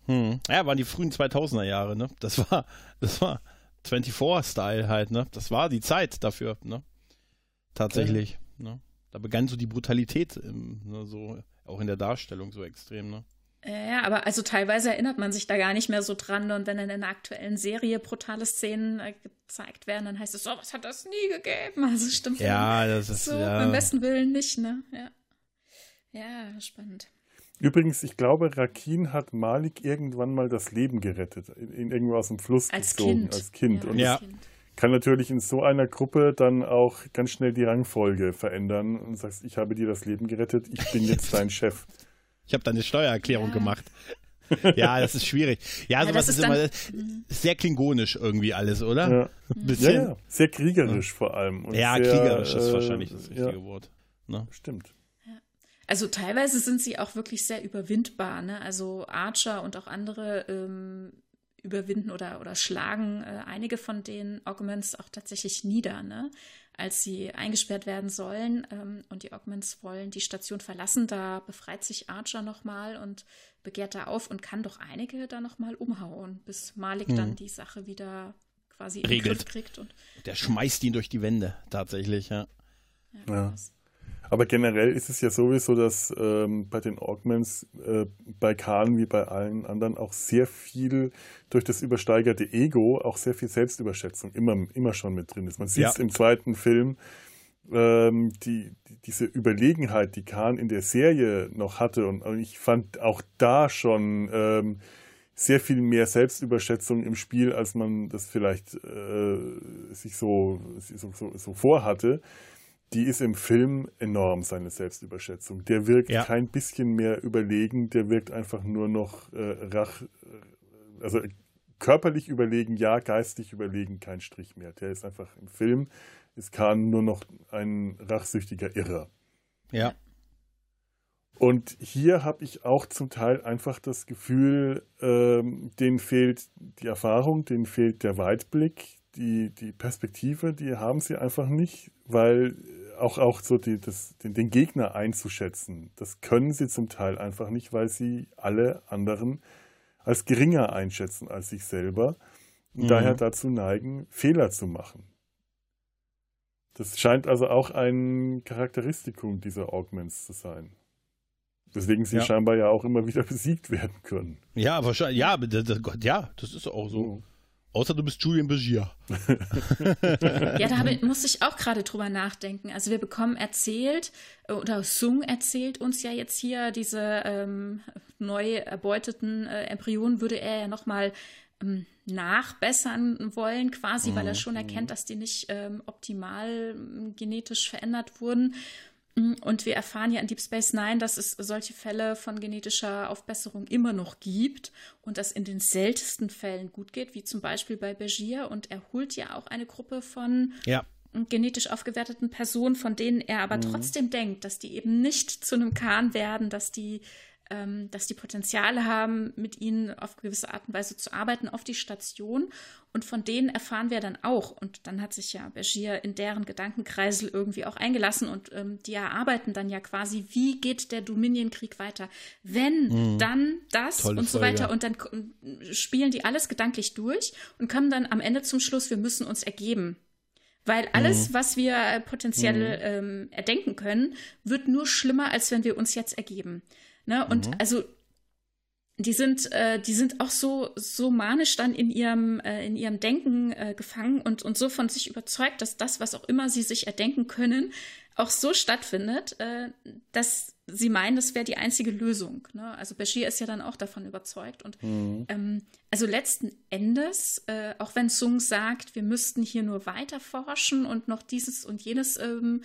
[SPEAKER 2] Hm. ja, waren die frühen 2000er Jahre, ne? Das war, das war 24-Style halt, ne? Das war die Zeit dafür, ne? Tatsächlich, ja. ne? Da begann so die Brutalität, im, ne, so auch in der Darstellung so extrem, ne?
[SPEAKER 3] Ja, aber also teilweise erinnert man sich da gar nicht mehr so dran. Und wenn in einer aktuellen Serie brutale Szenen äh, gezeigt werden, dann heißt es, so, oh, was hat das nie gegeben? Also stimmt.
[SPEAKER 2] Ja, das ist
[SPEAKER 3] so
[SPEAKER 2] ja.
[SPEAKER 3] beim besten Willen nicht, ne? Ja. Ja, spannend.
[SPEAKER 1] Übrigens, ich glaube, Rakin hat Malik irgendwann mal das Leben gerettet, ihn irgendwo aus dem Fluss
[SPEAKER 3] als
[SPEAKER 1] gezogen,
[SPEAKER 3] kind.
[SPEAKER 1] als Kind.
[SPEAKER 3] Ja,
[SPEAKER 1] und
[SPEAKER 2] ja.
[SPEAKER 3] kind.
[SPEAKER 1] kann natürlich in so einer Gruppe dann auch ganz schnell die Rangfolge verändern und sagst, ich habe dir das Leben gerettet, ich bin jetzt dein Chef.
[SPEAKER 2] Ich habe da eine Steuererklärung ja. gemacht. ja, das ist schwierig. Ja, ja sowas ist, ist, immer mhm. sehr klingonisch irgendwie alles, oder?
[SPEAKER 1] Ja, ja, ja. sehr kriegerisch vor allem.
[SPEAKER 2] ja,
[SPEAKER 1] sehr,
[SPEAKER 2] kriegerisch ist wahrscheinlich das richtige Wort. Ne?
[SPEAKER 1] Stimmt.
[SPEAKER 3] Also teilweise sind sie auch wirklich sehr überwindbar. Ne? Also Archer und auch andere ähm, überwinden oder, oder schlagen äh, einige von den Augments auch tatsächlich nieder. Ne? Als sie eingesperrt werden sollen ähm, und die Augments wollen die Station verlassen, da befreit sich Archer nochmal und begehrt da auf und kann doch einige da nochmal umhauen, bis Malik hm. dann die Sache wieder quasi in
[SPEAKER 2] Regelt.
[SPEAKER 3] Griff kriegt. Und,
[SPEAKER 2] Der schmeißt ihn durch die Wände, tatsächlich, ja.
[SPEAKER 1] Ja. ja. Aber generell ist es ja sowieso, dass ähm, bei den Augments, äh, bei Khan wie bei allen anderen auch sehr viel durch das übersteigerte Ego, auch sehr viel Selbstüberschätzung immer, immer schon mit drin ist. Man sieht es ja. im zweiten Film, ähm, die, die, diese Überlegenheit, die Khan in der Serie noch hatte. Und, und ich fand auch da schon ähm, sehr viel mehr Selbstüberschätzung im Spiel, als man das vielleicht äh, sich so, so, so, so vorhatte die ist im Film enorm, seine Selbstüberschätzung. Der wirkt ja. kein bisschen mehr überlegen, der wirkt einfach nur noch äh, rach, also körperlich überlegen, ja, geistig überlegen, kein Strich mehr. Der ist einfach im Film, ist Khan nur noch ein rachsüchtiger Irrer.
[SPEAKER 2] Ja.
[SPEAKER 1] Und hier habe ich auch zum Teil einfach das Gefühl, ähm, denen fehlt die Erfahrung, denen fehlt der Weitblick, die, die Perspektive, die haben sie einfach nicht, weil auch, auch so die, das, den, den, Gegner einzuschätzen, das können sie zum Teil einfach nicht, weil sie alle anderen als geringer einschätzen als sich selber und mhm. daher dazu neigen, Fehler zu machen. Das scheint also auch ein Charakteristikum dieser Augments zu sein. Weswegen sie ja. scheinbar ja auch immer wieder besiegt werden können.
[SPEAKER 2] Ja, wahrscheinlich, ja, das, ja, das ist auch so. Mhm. Außer du bist Julian Begier.
[SPEAKER 3] ja, da ich, musste ich auch gerade drüber nachdenken. Also wir bekommen erzählt, oder Sung erzählt uns ja jetzt hier, diese ähm, neu erbeuteten äh, Embryonen würde er ja nochmal ähm, nachbessern wollen, quasi, mhm. weil er mhm. schon erkennt, dass die nicht ähm, optimal ähm, genetisch verändert wurden. Mm, und wir erfahren ja in Deep Space Nine, dass es solche Fälle von genetischer Aufbesserung immer noch gibt und das in den seltensten Fällen gut geht, wie zum Beispiel bei Begier. Und er holt ja auch eine Gruppe von
[SPEAKER 2] ja.
[SPEAKER 3] genetisch aufgewerteten Personen, von denen er aber mhm. trotzdem denkt, dass die eben nicht zu einem Kahn werden, dass die ähm, dass die Potenziale haben, mit ihnen auf gewisse Art und Weise zu arbeiten auf die Station. Und von denen erfahren wir dann auch. Und dann hat sich ja Bergier in deren Gedankenkreisel irgendwie auch eingelassen. Und ähm, die erarbeiten dann ja quasi, wie geht der Dominion-Krieg weiter? Wenn, mhm. dann das Tolle und so Folge. weiter. Und dann spielen die alles gedanklich durch und kommen dann am Ende zum Schluss, wir müssen uns ergeben. Weil alles, mhm. was wir äh, potenziell mhm. ähm, erdenken können, wird nur schlimmer, als wenn wir uns jetzt ergeben. Ne? Und mhm. also die sind, äh, die sind auch so, so manisch dann in ihrem, äh, in ihrem Denken äh, gefangen und, und so von sich überzeugt, dass das, was auch immer sie sich erdenken können, auch so stattfindet, äh, dass sie meinen, das wäre die einzige Lösung. Ne? Also Bashir ist ja dann auch davon überzeugt. Und mhm. ähm, also letzten Endes, äh, auch wenn Sung sagt, wir müssten hier nur weiter forschen und noch dieses und jenes ähm,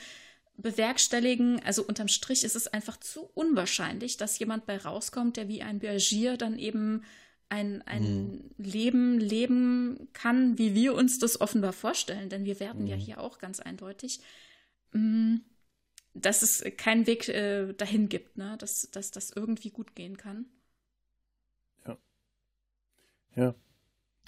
[SPEAKER 3] bewerkstelligen. Also unterm Strich ist es einfach zu unwahrscheinlich, dass jemand bei rauskommt, der wie ein Bergier dann eben ein, ein mhm. Leben leben kann, wie wir uns das offenbar vorstellen. Denn wir werden mhm. ja hier auch ganz eindeutig, mm, dass es keinen Weg äh, dahin gibt, ne? dass, dass das irgendwie gut gehen kann.
[SPEAKER 1] Ja. Ja.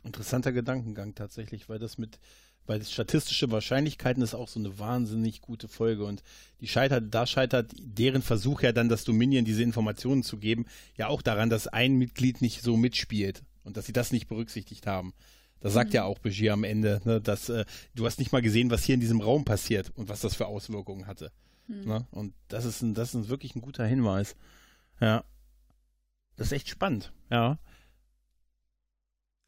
[SPEAKER 2] Interessanter Gedankengang tatsächlich, weil das mit weil statistische Wahrscheinlichkeiten ist auch so eine wahnsinnig gute Folge und die scheitert, da scheitert deren Versuch ja dann, das Dominion diese Informationen zu geben, ja auch daran, dass ein Mitglied nicht so mitspielt und dass sie das nicht berücksichtigt haben. Das sagt mhm. ja auch Begier am Ende, ne, dass äh, du hast nicht mal gesehen, was hier in diesem Raum passiert und was das für Auswirkungen hatte. Mhm. Ne? Und das ist, ein, das ist wirklich ein guter Hinweis. Ja. Das ist echt spannend, ja.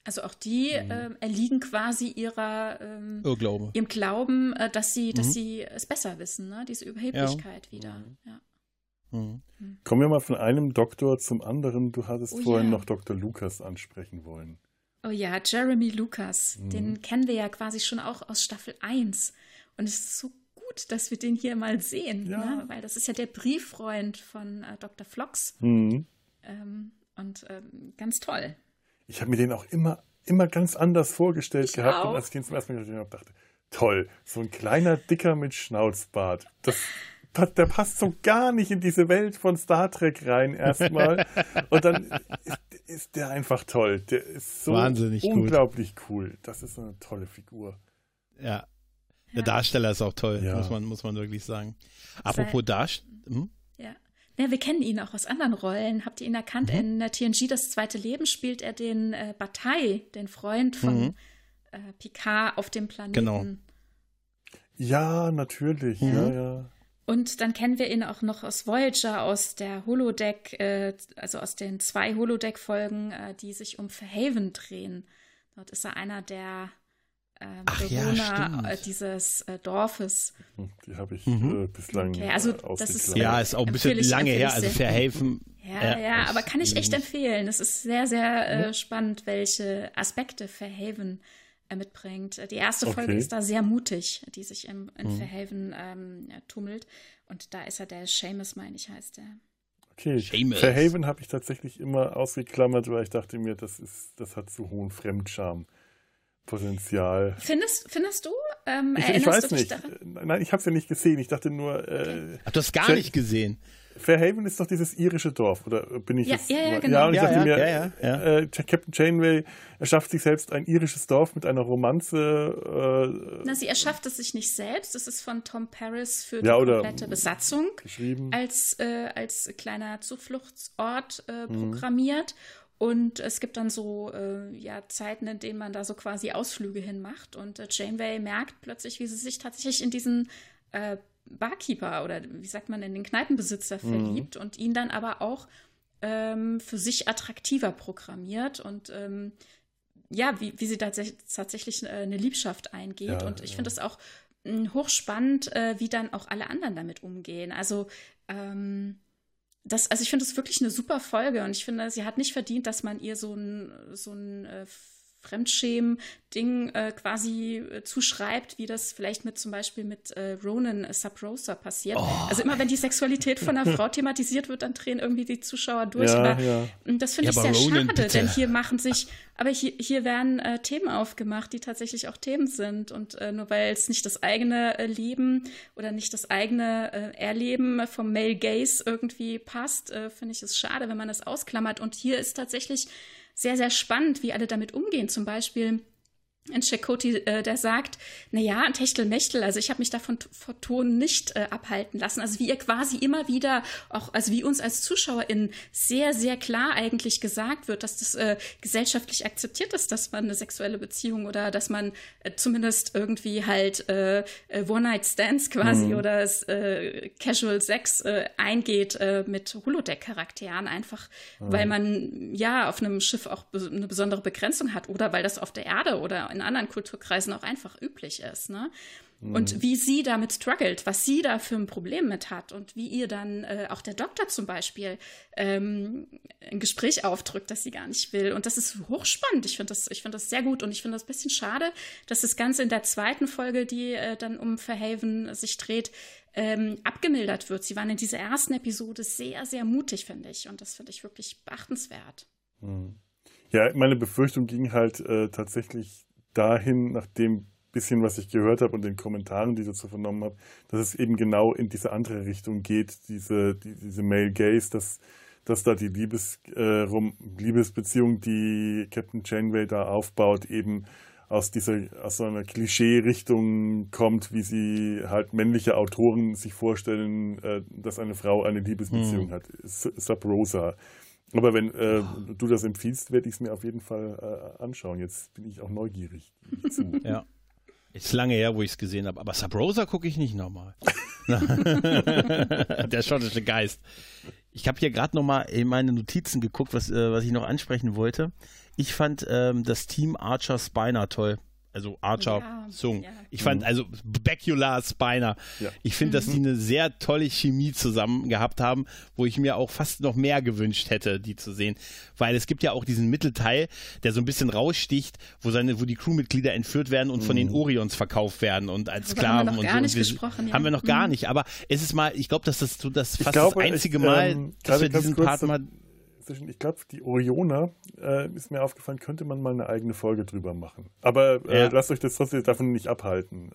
[SPEAKER 3] Also auch die mhm. ähm, erliegen quasi ihrer
[SPEAKER 2] ähm, Irrglaube.
[SPEAKER 3] ihrem Glauben, äh, dass sie, dass mhm. sie es besser wissen, ne? Diese Überheblichkeit ja. wieder. Mhm. Ja.
[SPEAKER 1] Mhm. mhm. Kommen wir mal von einem Doktor zum anderen. Du hattest oh, vorhin ja. noch Dr. Lukas ansprechen wollen.
[SPEAKER 3] Oh ja, Jeremy Lucas. Mhm. Den kennen wir ja quasi schon auch aus Staffel 1. Und es ist so gut, dass wir den hier mal sehen, ja. ne? weil das ist ja der Brieffreund von äh, Dr. Flox. Mhm. Ähm, und ähm, ganz toll
[SPEAKER 1] ich habe mir den auch immer, immer ganz anders vorgestellt ich gehabt. Auch. Und als ich den zum ersten Mal gesehen habe, dachte, toll, so ein kleiner Dicker mit Schnauzbart. Das, der passt so gar nicht in diese Welt von Star Trek rein erstmal. Und dann ist, ist, der einfach toll. Der ist so
[SPEAKER 2] Wahnsinnig
[SPEAKER 1] unglaublich gut. cool. Das ist eine tolle Figur.
[SPEAKER 2] Ja. Der Darsteller ist auch toll, ja. muss, man, muss man wirklich sagen. Apropos Darsteller. Hm?
[SPEAKER 3] Ja, wir kennen ihn auch aus anderen Rollen. Habt ihr ihn erkannt? Mhm. In äh, TNG Das zweite Leben spielt er den äh, Bataille, den Freund von mhm. äh, Picard auf dem Planeten. Genau.
[SPEAKER 1] Ja, natürlich. Mhm. Ja, ja.
[SPEAKER 3] Und dann kennen wir ihn auch noch aus Voyager, aus der Holodeck, äh, also aus den zwei Holodeck-Folgen, äh, die sich um Verhaven drehen. Dort ist er einer der äh, Bewohner ja, äh, dieses äh, Dorfes.
[SPEAKER 1] Die habe ich mhm. äh, bislang okay,
[SPEAKER 3] also äh, das ist
[SPEAKER 2] Ja, ist auch ein bisschen lange her, also verhelfen.
[SPEAKER 3] Ja, ja, aber kann ich echt empfehlen. Es ist sehr, sehr äh, spannend, welche Aspekte Verhaven mitbringt. Die erste okay. Folge ist da sehr mutig, die sich im, in mhm. Verhaven ähm, tummelt. Und da ist er der Seamus, meine ich, heißt der.
[SPEAKER 1] Okay, Seamus. Verhaven habe ich tatsächlich immer ausgeklammert, weil ich dachte mir, das, ist, das hat zu hohen Fremdscham. Potenzial.
[SPEAKER 3] Findest, findest du? Ähm,
[SPEAKER 1] ich, ich weiß nicht. Nein, ich habe es ja nicht gesehen. Ich dachte nur.
[SPEAKER 2] Äh, Ach, du hast gar nicht gesehen.
[SPEAKER 1] Fairhaven ist doch dieses irische Dorf, oder bin ich
[SPEAKER 3] ja,
[SPEAKER 1] jetzt?
[SPEAKER 3] Ja, ja, genau.
[SPEAKER 1] Ja, und ich
[SPEAKER 3] ja,
[SPEAKER 1] dachte ja, mir, ja, ja, äh, Captain Janeway erschafft sich selbst ein irisches Dorf mit einer Romanze. Äh,
[SPEAKER 3] Na, sie erschafft es sich nicht selbst. Das ist von Tom Paris für die komplette Besatzung als, äh, als kleiner Zufluchtsort äh, mhm. programmiert. Mhm. Und es gibt dann so äh, ja, Zeiten, in denen man da so quasi Ausflüge hin macht. Und äh, Janeway merkt plötzlich, wie sie sich tatsächlich in diesen äh, Barkeeper oder wie sagt man, in den Kneipenbesitzer mhm. verliebt und ihn dann aber auch ähm, für sich attraktiver programmiert und ähm, ja, wie, wie sie tatsächlich, tatsächlich eine Liebschaft eingeht. Ja, und ich ja. finde es auch mh, hm, hochspannend, äh, wie dann auch alle anderen damit umgehen. Also ähm, das, also ich finde es wirklich eine super Folge und ich finde, sie hat nicht verdient, dass man ihr so ein, so ein äh, Fremdschämen-Ding äh, quasi äh, zuschreibt, wie das vielleicht mit zum Beispiel mit äh, Ronan äh, passiert. Oh. Also immer wenn die Sexualität von einer Frau thematisiert wird, dann drehen irgendwie die Zuschauer durch. Ja, aber ja. das finde ja, ich sehr Ronan, schade, bitte. denn hier machen sich, aber hier, hier werden äh, Themen aufgemacht, die tatsächlich auch Themen sind. Und äh, nur weil es nicht das eigene äh, Leben oder nicht das eigene äh, Erleben vom Male Gaze irgendwie passt, äh, finde ich es schade, wenn man es ausklammert. Und hier ist tatsächlich sehr, sehr spannend, wie alle damit umgehen. Zum Beispiel in Chakoti, äh, der sagt, na ja, ein Techtelmechtel, also ich habe mich davon von Ton nicht äh, abhalten lassen. Also wie ihr quasi immer wieder, auch also wie uns als ZuschauerInnen sehr, sehr klar eigentlich gesagt wird, dass das äh, gesellschaftlich akzeptiert ist, dass man eine sexuelle Beziehung oder dass man äh, zumindest irgendwie halt äh, äh One-Night-Stands quasi mhm. oder äh, Casual Sex äh, eingeht äh, mit Holodeck-Charakteren, einfach mhm. weil man ja auf einem Schiff auch eine besondere Begrenzung hat oder weil das auf der Erde oder in anderen Kulturkreisen auch einfach üblich ist. Ne? Und mhm. wie sie damit struggelt, was sie da für ein Problem mit hat und wie ihr dann äh, auch der Doktor zum Beispiel ähm, ein Gespräch aufdrückt, das sie gar nicht will. Und das ist hochspannend. Ich finde das, ich das sehr gut und ich finde das ein bisschen schade, dass das Ganze in der zweiten Folge, die äh, dann um Verhaven sich dreht, ähm, abgemildert wird. Sie waren in dieser ersten Episode sehr, sehr mutig, finde ich. Und das finde ich wirklich beachtenswert.
[SPEAKER 1] Mhm. Ja, meine Befürchtung ging halt äh, tatsächlich dahin, nach dem bisschen, was ich gehört habe und den Kommentaren, die ich dazu vernommen habe, dass es eben genau in diese andere Richtung geht, diese, die, diese Male Gaze, dass, dass da die Liebes, äh, Liebesbeziehung, die Captain Janeway da aufbaut, eben aus dieser, aus so einer Klischee-Richtung kommt, wie sie halt männliche Autoren sich vorstellen, äh, dass eine Frau eine Liebesbeziehung hm. hat. Sub Rosa. Aber wenn äh, du das empfiehlst, werde ich es mir auf jeden Fall äh, anschauen. Jetzt bin ich auch neugierig.
[SPEAKER 2] ja. Ist lange her, wo ich es gesehen habe. Aber Sub Rosa gucke ich nicht nochmal. Der schottische Geist. Ich habe hier gerade nochmal in meine Notizen geguckt, was, äh, was ich noch ansprechen wollte. Ich fand ähm, das Team Archer Spiner toll also Archer ja, Sung. Ja. Ich fand, mhm. also Becula Spiner. Ja. Ich finde, dass die mhm. eine sehr tolle Chemie zusammen gehabt haben, wo ich mir auch fast noch mehr gewünscht hätte, die zu sehen. Weil es gibt ja auch diesen Mittelteil, der so ein bisschen raussticht, wo seine, wo die Crewmitglieder entführt werden und mhm. von den mhm. Orions verkauft werden und als Sklaven
[SPEAKER 3] haben wir noch
[SPEAKER 2] und
[SPEAKER 3] gar
[SPEAKER 2] so.
[SPEAKER 3] Nicht gesprochen,
[SPEAKER 2] ja. Haben wir noch gar nicht, aber es ist mal, ich glaube, dass das so das fast glaube, das einzige ich, Mal, ähm, dass wir diesen Part mal
[SPEAKER 1] zwischen, ich glaube, die Orioner äh, ist mir aufgefallen, könnte man mal eine eigene Folge drüber machen. Aber äh, ja. lasst euch das trotzdem davon nicht abhalten.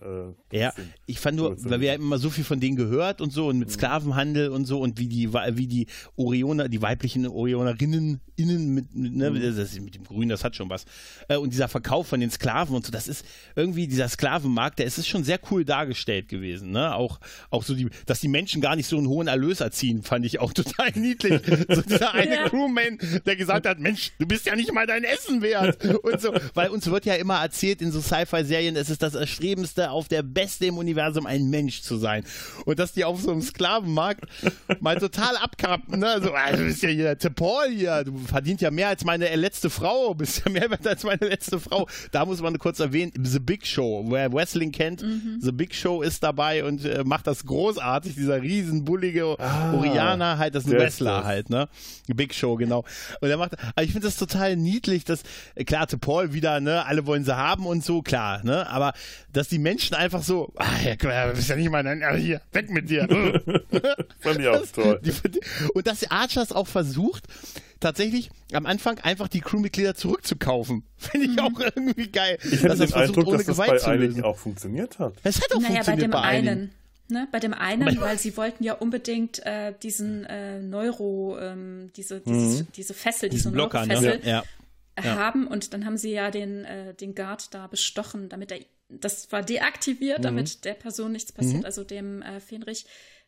[SPEAKER 2] Äh, ja, ich fand nur, weil wir ja immer so viel von denen gehört und so und mit mhm. Sklavenhandel und so und wie die, wie die Orioner, die weiblichen Orionerinnen innen mit, mit, ne, mhm. das, mit dem Grün, das hat schon was. Äh, und dieser Verkauf von den Sklaven und so, das ist irgendwie dieser Sklavenmarkt, der ist schon sehr cool dargestellt gewesen. Ne? Auch, auch so die, dass die Menschen gar nicht so einen hohen Erlös erziehen, fand ich auch total niedlich. so dieser eine ja. Crewman, der gesagt hat, Mensch, du bist ja nicht mal dein Essen wert. Und so, weil uns wird ja immer erzählt in so Sci-Fi-Serien, es ist das Erstrebendste auf der Beste im Universum, ein Mensch zu sein. Und dass die auf so einem Sklavenmarkt mal total abkappen, ne? So, ah, du bist ja hier der Tipol hier, du verdient ja mehr als meine letzte Frau, bist ja mehr wert als meine letzte Frau. Da muss man kurz erwähnen, The Big Show, wer Wrestling kennt, mhm. The Big Show ist dabei und äh, macht das großartig, dieser riesenbullige ah, Orianer halt, das ist ein Wrestler halt, ne? Big Show, genau. Und er macht, aber ich finde das total niedlich, dass, äh, klar, zu Paul wieder, ne, alle wollen sie haben und so, klar, ne, aber dass die Menschen einfach so, ah, ja, du bist ja nicht mal, dein, hier, weg mit dir.
[SPEAKER 1] Fand ich auch toll. Die,
[SPEAKER 2] und dass Archers auch versucht, tatsächlich am Anfang einfach die Crewmitglieder zurückzukaufen. Finde ich mhm. auch irgendwie geil.
[SPEAKER 1] Ich hätte den Eindruck, dass das bei einigen auch funktioniert hat.
[SPEAKER 2] Es hat auch naja, funktioniert bei, dem bei einen.
[SPEAKER 3] Ne, bei dem einen, weil sie wollten ja unbedingt äh, diesen äh, Neuro, ähm, diese, dieses, mhm. diese Fessel, diese
[SPEAKER 2] Blocker,
[SPEAKER 3] Neurofessel
[SPEAKER 2] ne? ja.
[SPEAKER 3] Haben und dann haben sie ja den, äh, den Guard da bestochen, damit er, das war deaktiviert, mhm. damit der Person nichts passiert, mhm. also dem äh, Fenrich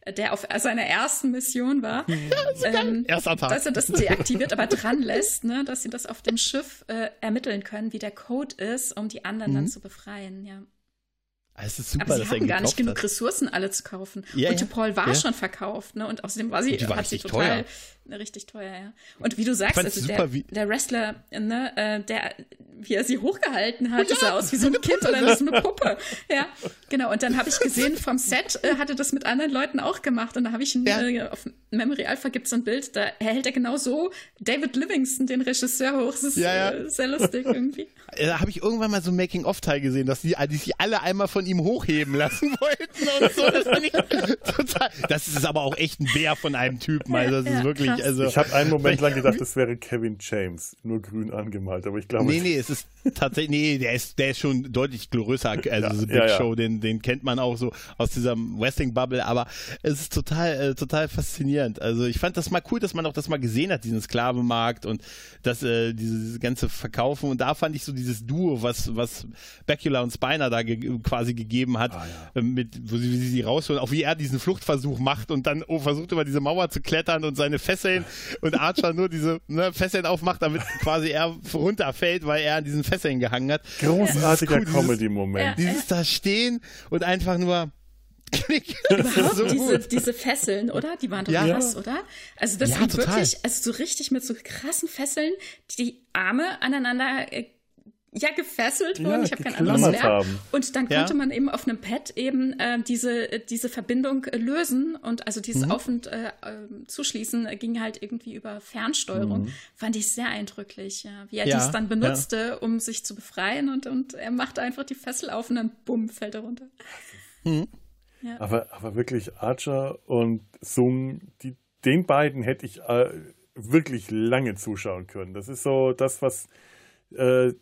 [SPEAKER 3] der auf seiner ersten Mission war,
[SPEAKER 2] ähm,
[SPEAKER 3] dass er das deaktiviert, aber dran lässt, ne, dass sie das auf dem Schiff äh, ermitteln können, wie der Code ist, um die anderen mhm. dann zu befreien, ja.
[SPEAKER 2] Ah, es ist super,
[SPEAKER 3] aber sie hatten gar nicht
[SPEAKER 2] hat.
[SPEAKER 3] genug Ressourcen, alle zu kaufen. Ja, und ja. Paul war ja. schon verkauft, ne? Und außerdem war sie,
[SPEAKER 2] war
[SPEAKER 3] hat sie total teuer. Richtig teuer, ja. Und wie du sagst, also der, der, Wrestler, ne, äh, der, wie er sie hochgehalten hat, oh, sah aus wie so ein Kind oder wie so eine Puppe. Ja, genau. Und dann habe ich gesehen, vom Set äh, hatte das mit anderen Leuten auch gemacht. Und da habe ich ein, äh, auf Memory Alpha gibt es so ein Bild, da hält er genau so David Livingston, den Regisseur, hoch. Das ist äh, sehr lustig irgendwie.
[SPEAKER 2] Da habe ich irgendwann mal so ein Making-of-Teil gesehen, dass die, die sich alle einmal von ihm hochheben lassen wollten und so. Das, total, das ist aber auch echt ein Bär von einem Typen. Also das ist wirklich. Also,
[SPEAKER 1] ich habe einen Moment lang gedacht, das wäre Kevin James, nur grün angemalt, aber ich glaube.
[SPEAKER 2] Nee, nee, es ist tatsächlich, nee, der ist, der ist schon deutlich größer. Also ja, The Big ja, ja. Show, den, den kennt man auch so aus dieser Wrestling-Bubble, aber es ist total, äh, total faszinierend. Also ich fand das mal cool, dass man auch das mal gesehen hat, diesen Sklavenmarkt und das, äh, dieses ganze Verkaufen. Und da fand ich so dieses Duo, was, was Bacula und Spiner da ge quasi gegeben hat, ah, ja. mit, wo sie, wie sie sie rausholen, auch wie er diesen Fluchtversuch macht und dann oh, versucht über diese Mauer zu klettern und seine Fesseln und Archer nur diese ne, Fesseln aufmacht, damit quasi er runterfällt, weil er an diesen Fesseln gehangen hat.
[SPEAKER 1] Großartiger Comedy-Moment.
[SPEAKER 2] Dieses, dieses da stehen und einfach nur
[SPEAKER 3] Klick. Überhaupt so diese, diese Fesseln, oder? Die waren doch ja. krass, oder? Also das ja, sind total. wirklich, also so richtig mit so krassen Fesseln, die Arme aneinander äh, ja gefesselt wurden. Ja, ich habe kein anderes Wert. Haben. Und dann konnte ja. man eben auf einem Pad eben äh, diese diese Verbindung äh, lösen und also dieses mhm. Auf- und äh, ähm, Zuschließen ging halt irgendwie über Fernsteuerung. Mhm. Fand ich sehr eindrücklich, ja. wie er ja, dies dann benutzte, um sich zu befreien und und er machte einfach die Fessel auf und dann bumm fällt er runter.
[SPEAKER 1] Mhm. Aber aber wirklich Archer und Sung, die den beiden hätte ich äh, wirklich lange zuschauen können. Das ist so das was äh,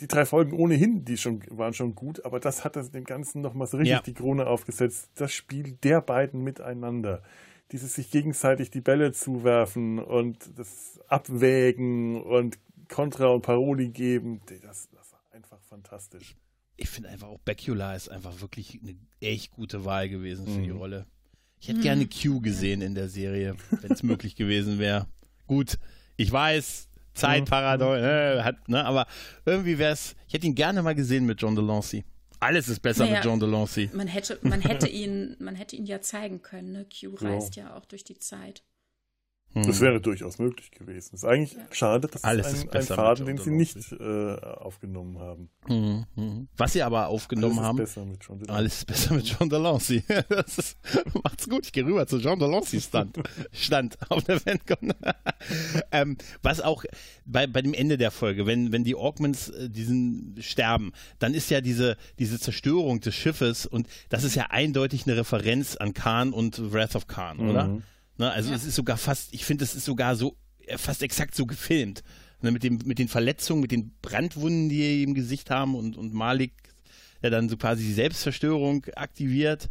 [SPEAKER 1] die drei Folgen ohnehin, die schon, waren schon gut, aber das hat das dem Ganzen nochmal so richtig ja. die Krone aufgesetzt. Das Spiel der beiden miteinander. Dieses sich gegenseitig die Bälle zuwerfen und das Abwägen und Kontra und Paroli geben, das, das war einfach fantastisch.
[SPEAKER 2] Ich finde einfach auch Becula ist einfach wirklich eine echt gute Wahl gewesen für mhm. die Rolle. Ich hätte mhm. gerne Q gesehen in der Serie, wenn es möglich gewesen wäre. Gut, ich weiß, Zeitparadox, äh, hat, ne, aber irgendwie wäre es, ich hätte ihn gerne mal gesehen mit John Delancey. Alles ist besser naja, mit John Delancey.
[SPEAKER 3] Man hätte, man hätte ihn, man hätte ihn ja zeigen können, ne? Q reist ja. ja auch durch die Zeit.
[SPEAKER 1] Hm. Das wäre durchaus möglich gewesen. Es ist eigentlich ja. schade, dass Alles es ein, ein Faden, den sie nicht äh, aufgenommen haben.
[SPEAKER 2] Mhm, mhm. Was sie aber aufgenommen Alles haben. Ist besser mit John Alles ist besser mit John Delancey. das ist, macht's gut. Ich gehe rüber zu John Delancey Stand. Stand auf der Fancon. ähm, was auch bei, bei dem Ende der Folge, wenn, wenn die Augments äh, diesen sterben, dann ist ja diese, diese Zerstörung des Schiffes und das ist ja eindeutig eine Referenz an Khan und Wrath of Khan, mhm. oder? Ne, also ja. es ist sogar fast, ich finde, es ist sogar so äh, fast exakt so gefilmt. Ne, mit, dem, mit den Verletzungen, mit den Brandwunden, die er im Gesicht haben und, und Malik, der dann so quasi die Selbstzerstörung aktiviert.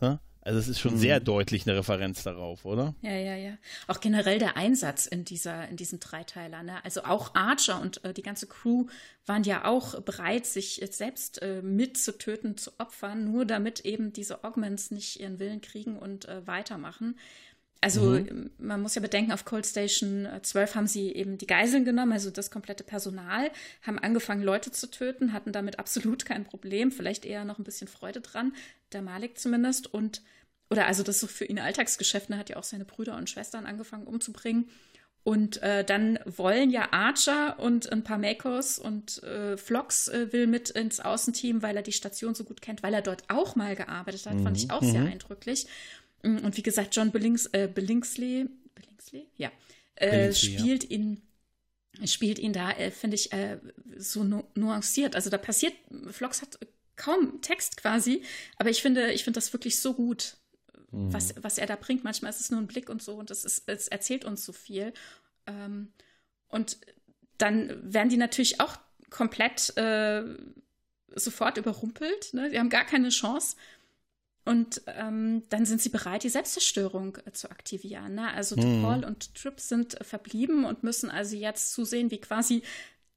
[SPEAKER 2] Ne? Also es ist schon mhm. sehr deutlich eine Referenz darauf, oder?
[SPEAKER 3] Ja, ja, ja. Auch generell der Einsatz in dieser, in diesem Dreiteiler. Ne? Also auch Archer und äh, die ganze Crew waren ja auch bereit, sich selbst äh, mitzutöten, zu opfern, nur damit eben diese Augments nicht ihren Willen kriegen und äh, weitermachen. Also mhm. man muss ja bedenken, auf Cold Station 12 äh, haben sie eben die Geiseln genommen, also das komplette Personal, haben angefangen, Leute zu töten, hatten damit absolut kein Problem, vielleicht eher noch ein bisschen Freude dran, der Malik zumindest. Und, oder also das ist so für ihn Alltagsgeschäft, er hat ja auch seine Brüder und Schwestern angefangen umzubringen. Und äh, dann wollen ja Archer und ein paar Makos und äh, Flox äh, will mit ins Außenteam, weil er die Station so gut kennt, weil er dort auch mal gearbeitet hat, mhm. fand ich auch mhm. sehr eindrücklich. Mm, und wie gesagt, John Billings, äh, Billingsley, Billingsley? Ja, äh, Billingsley, spielt ja. ihn spielt ihn da, äh, finde ich, äh, so nu nuanciert. Also da passiert, Flox hat kaum Text quasi, aber ich finde, ich finde das wirklich so gut, mhm. was, was er da bringt. Manchmal ist es nur ein Blick und so und es, ist, es erzählt uns so viel. Ähm, und dann werden die natürlich auch komplett äh, sofort überrumpelt. Ne? Die haben gar keine Chance. Und ähm, dann sind sie bereit, die Selbstzerstörung äh, zu aktivieren. Ne? Also mhm. Paul und Tripp sind äh, verblieben und müssen also jetzt zusehen, wie quasi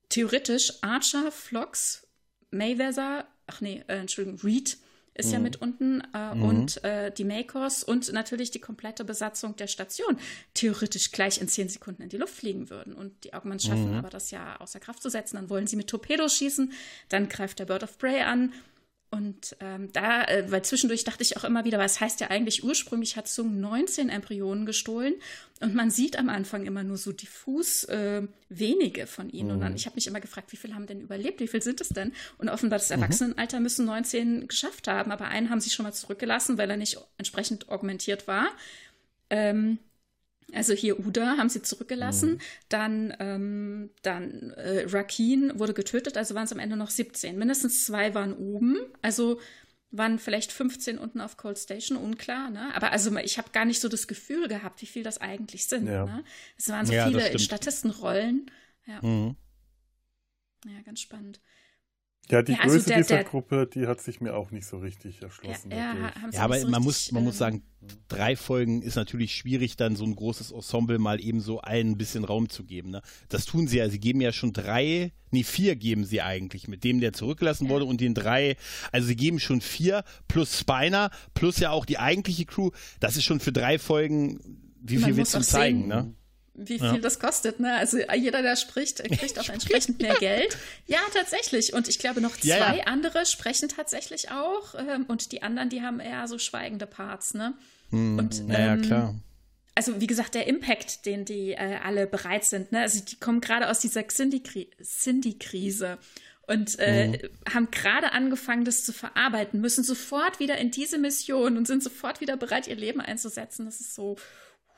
[SPEAKER 3] theoretisch Archer, Flox, Mayweather, ach nee, äh, Entschuldigung, Reed ist mhm. ja mit unten äh, mhm. und äh, die Makers und natürlich die komplette Besatzung der Station theoretisch gleich in zehn Sekunden in die Luft fliegen würden. Und die Augments schaffen mhm. aber das ja außer Kraft zu setzen. Dann wollen sie mit Torpedos schießen, dann greift der Bird of Prey an und ähm, da, äh, weil zwischendurch dachte ich auch immer wieder, was heißt ja eigentlich, ursprünglich hat Sung 19 Embryonen gestohlen und man sieht am Anfang immer nur so diffus äh, wenige von ihnen. Mhm. Und dann, mhm. ich habe mich immer gefragt, wie viele haben denn überlebt, wie viel sind es denn? Und offenbar das mhm. Erwachsenenalter müssen 19 geschafft haben, aber einen haben sie schon mal zurückgelassen, weil er nicht entsprechend augmentiert war. Ähm, also hier Uda haben sie zurückgelassen. Mhm. Dann, ähm, dann äh, Rakin wurde getötet, also waren es am Ende noch 17. Mindestens zwei waren oben, also waren vielleicht 15 unten auf Cold Station, unklar. Ne? Aber also ich habe gar nicht so das Gefühl gehabt, wie viel das eigentlich sind. Ja. Ne? Es waren so ja, viele Statistenrollen. Ja. Mhm. Ja, ganz spannend.
[SPEAKER 1] Ja, die ja, also Größe der, dieser der, Gruppe, die hat sich mir auch nicht so richtig erschlossen.
[SPEAKER 2] Ja, ja, ja aber so man, muss, man muss ähm, sagen, drei Folgen ist natürlich schwierig, dann so ein großes Ensemble mal eben so allen ein bisschen Raum zu geben. Ne? Das tun sie ja. Sie geben ja schon drei, nee, vier geben sie eigentlich. Mit dem, der zurückgelassen wurde und den drei. Also sie geben schon vier plus Spiner plus ja auch die eigentliche Crew. Das ist schon für drei Folgen, wie viel willst du zeigen, sehen. ne?
[SPEAKER 3] Wie viel ja. das kostet. Ne? Also jeder, der spricht, kriegt auch entsprechend mehr Geld. Ja, tatsächlich. Und ich glaube, noch zwei ja, ja. andere sprechen tatsächlich auch. Ähm, und die anderen, die haben eher so schweigende Parts. Ne?
[SPEAKER 2] Hm, und, ja, ähm, klar.
[SPEAKER 3] Also wie gesagt, der Impact, den die äh, alle bereit sind. Ne? Also die kommen gerade aus dieser Cindy-Krise und äh, mhm. haben gerade angefangen, das zu verarbeiten, müssen sofort wieder in diese Mission und sind sofort wieder bereit, ihr Leben einzusetzen. Das ist so,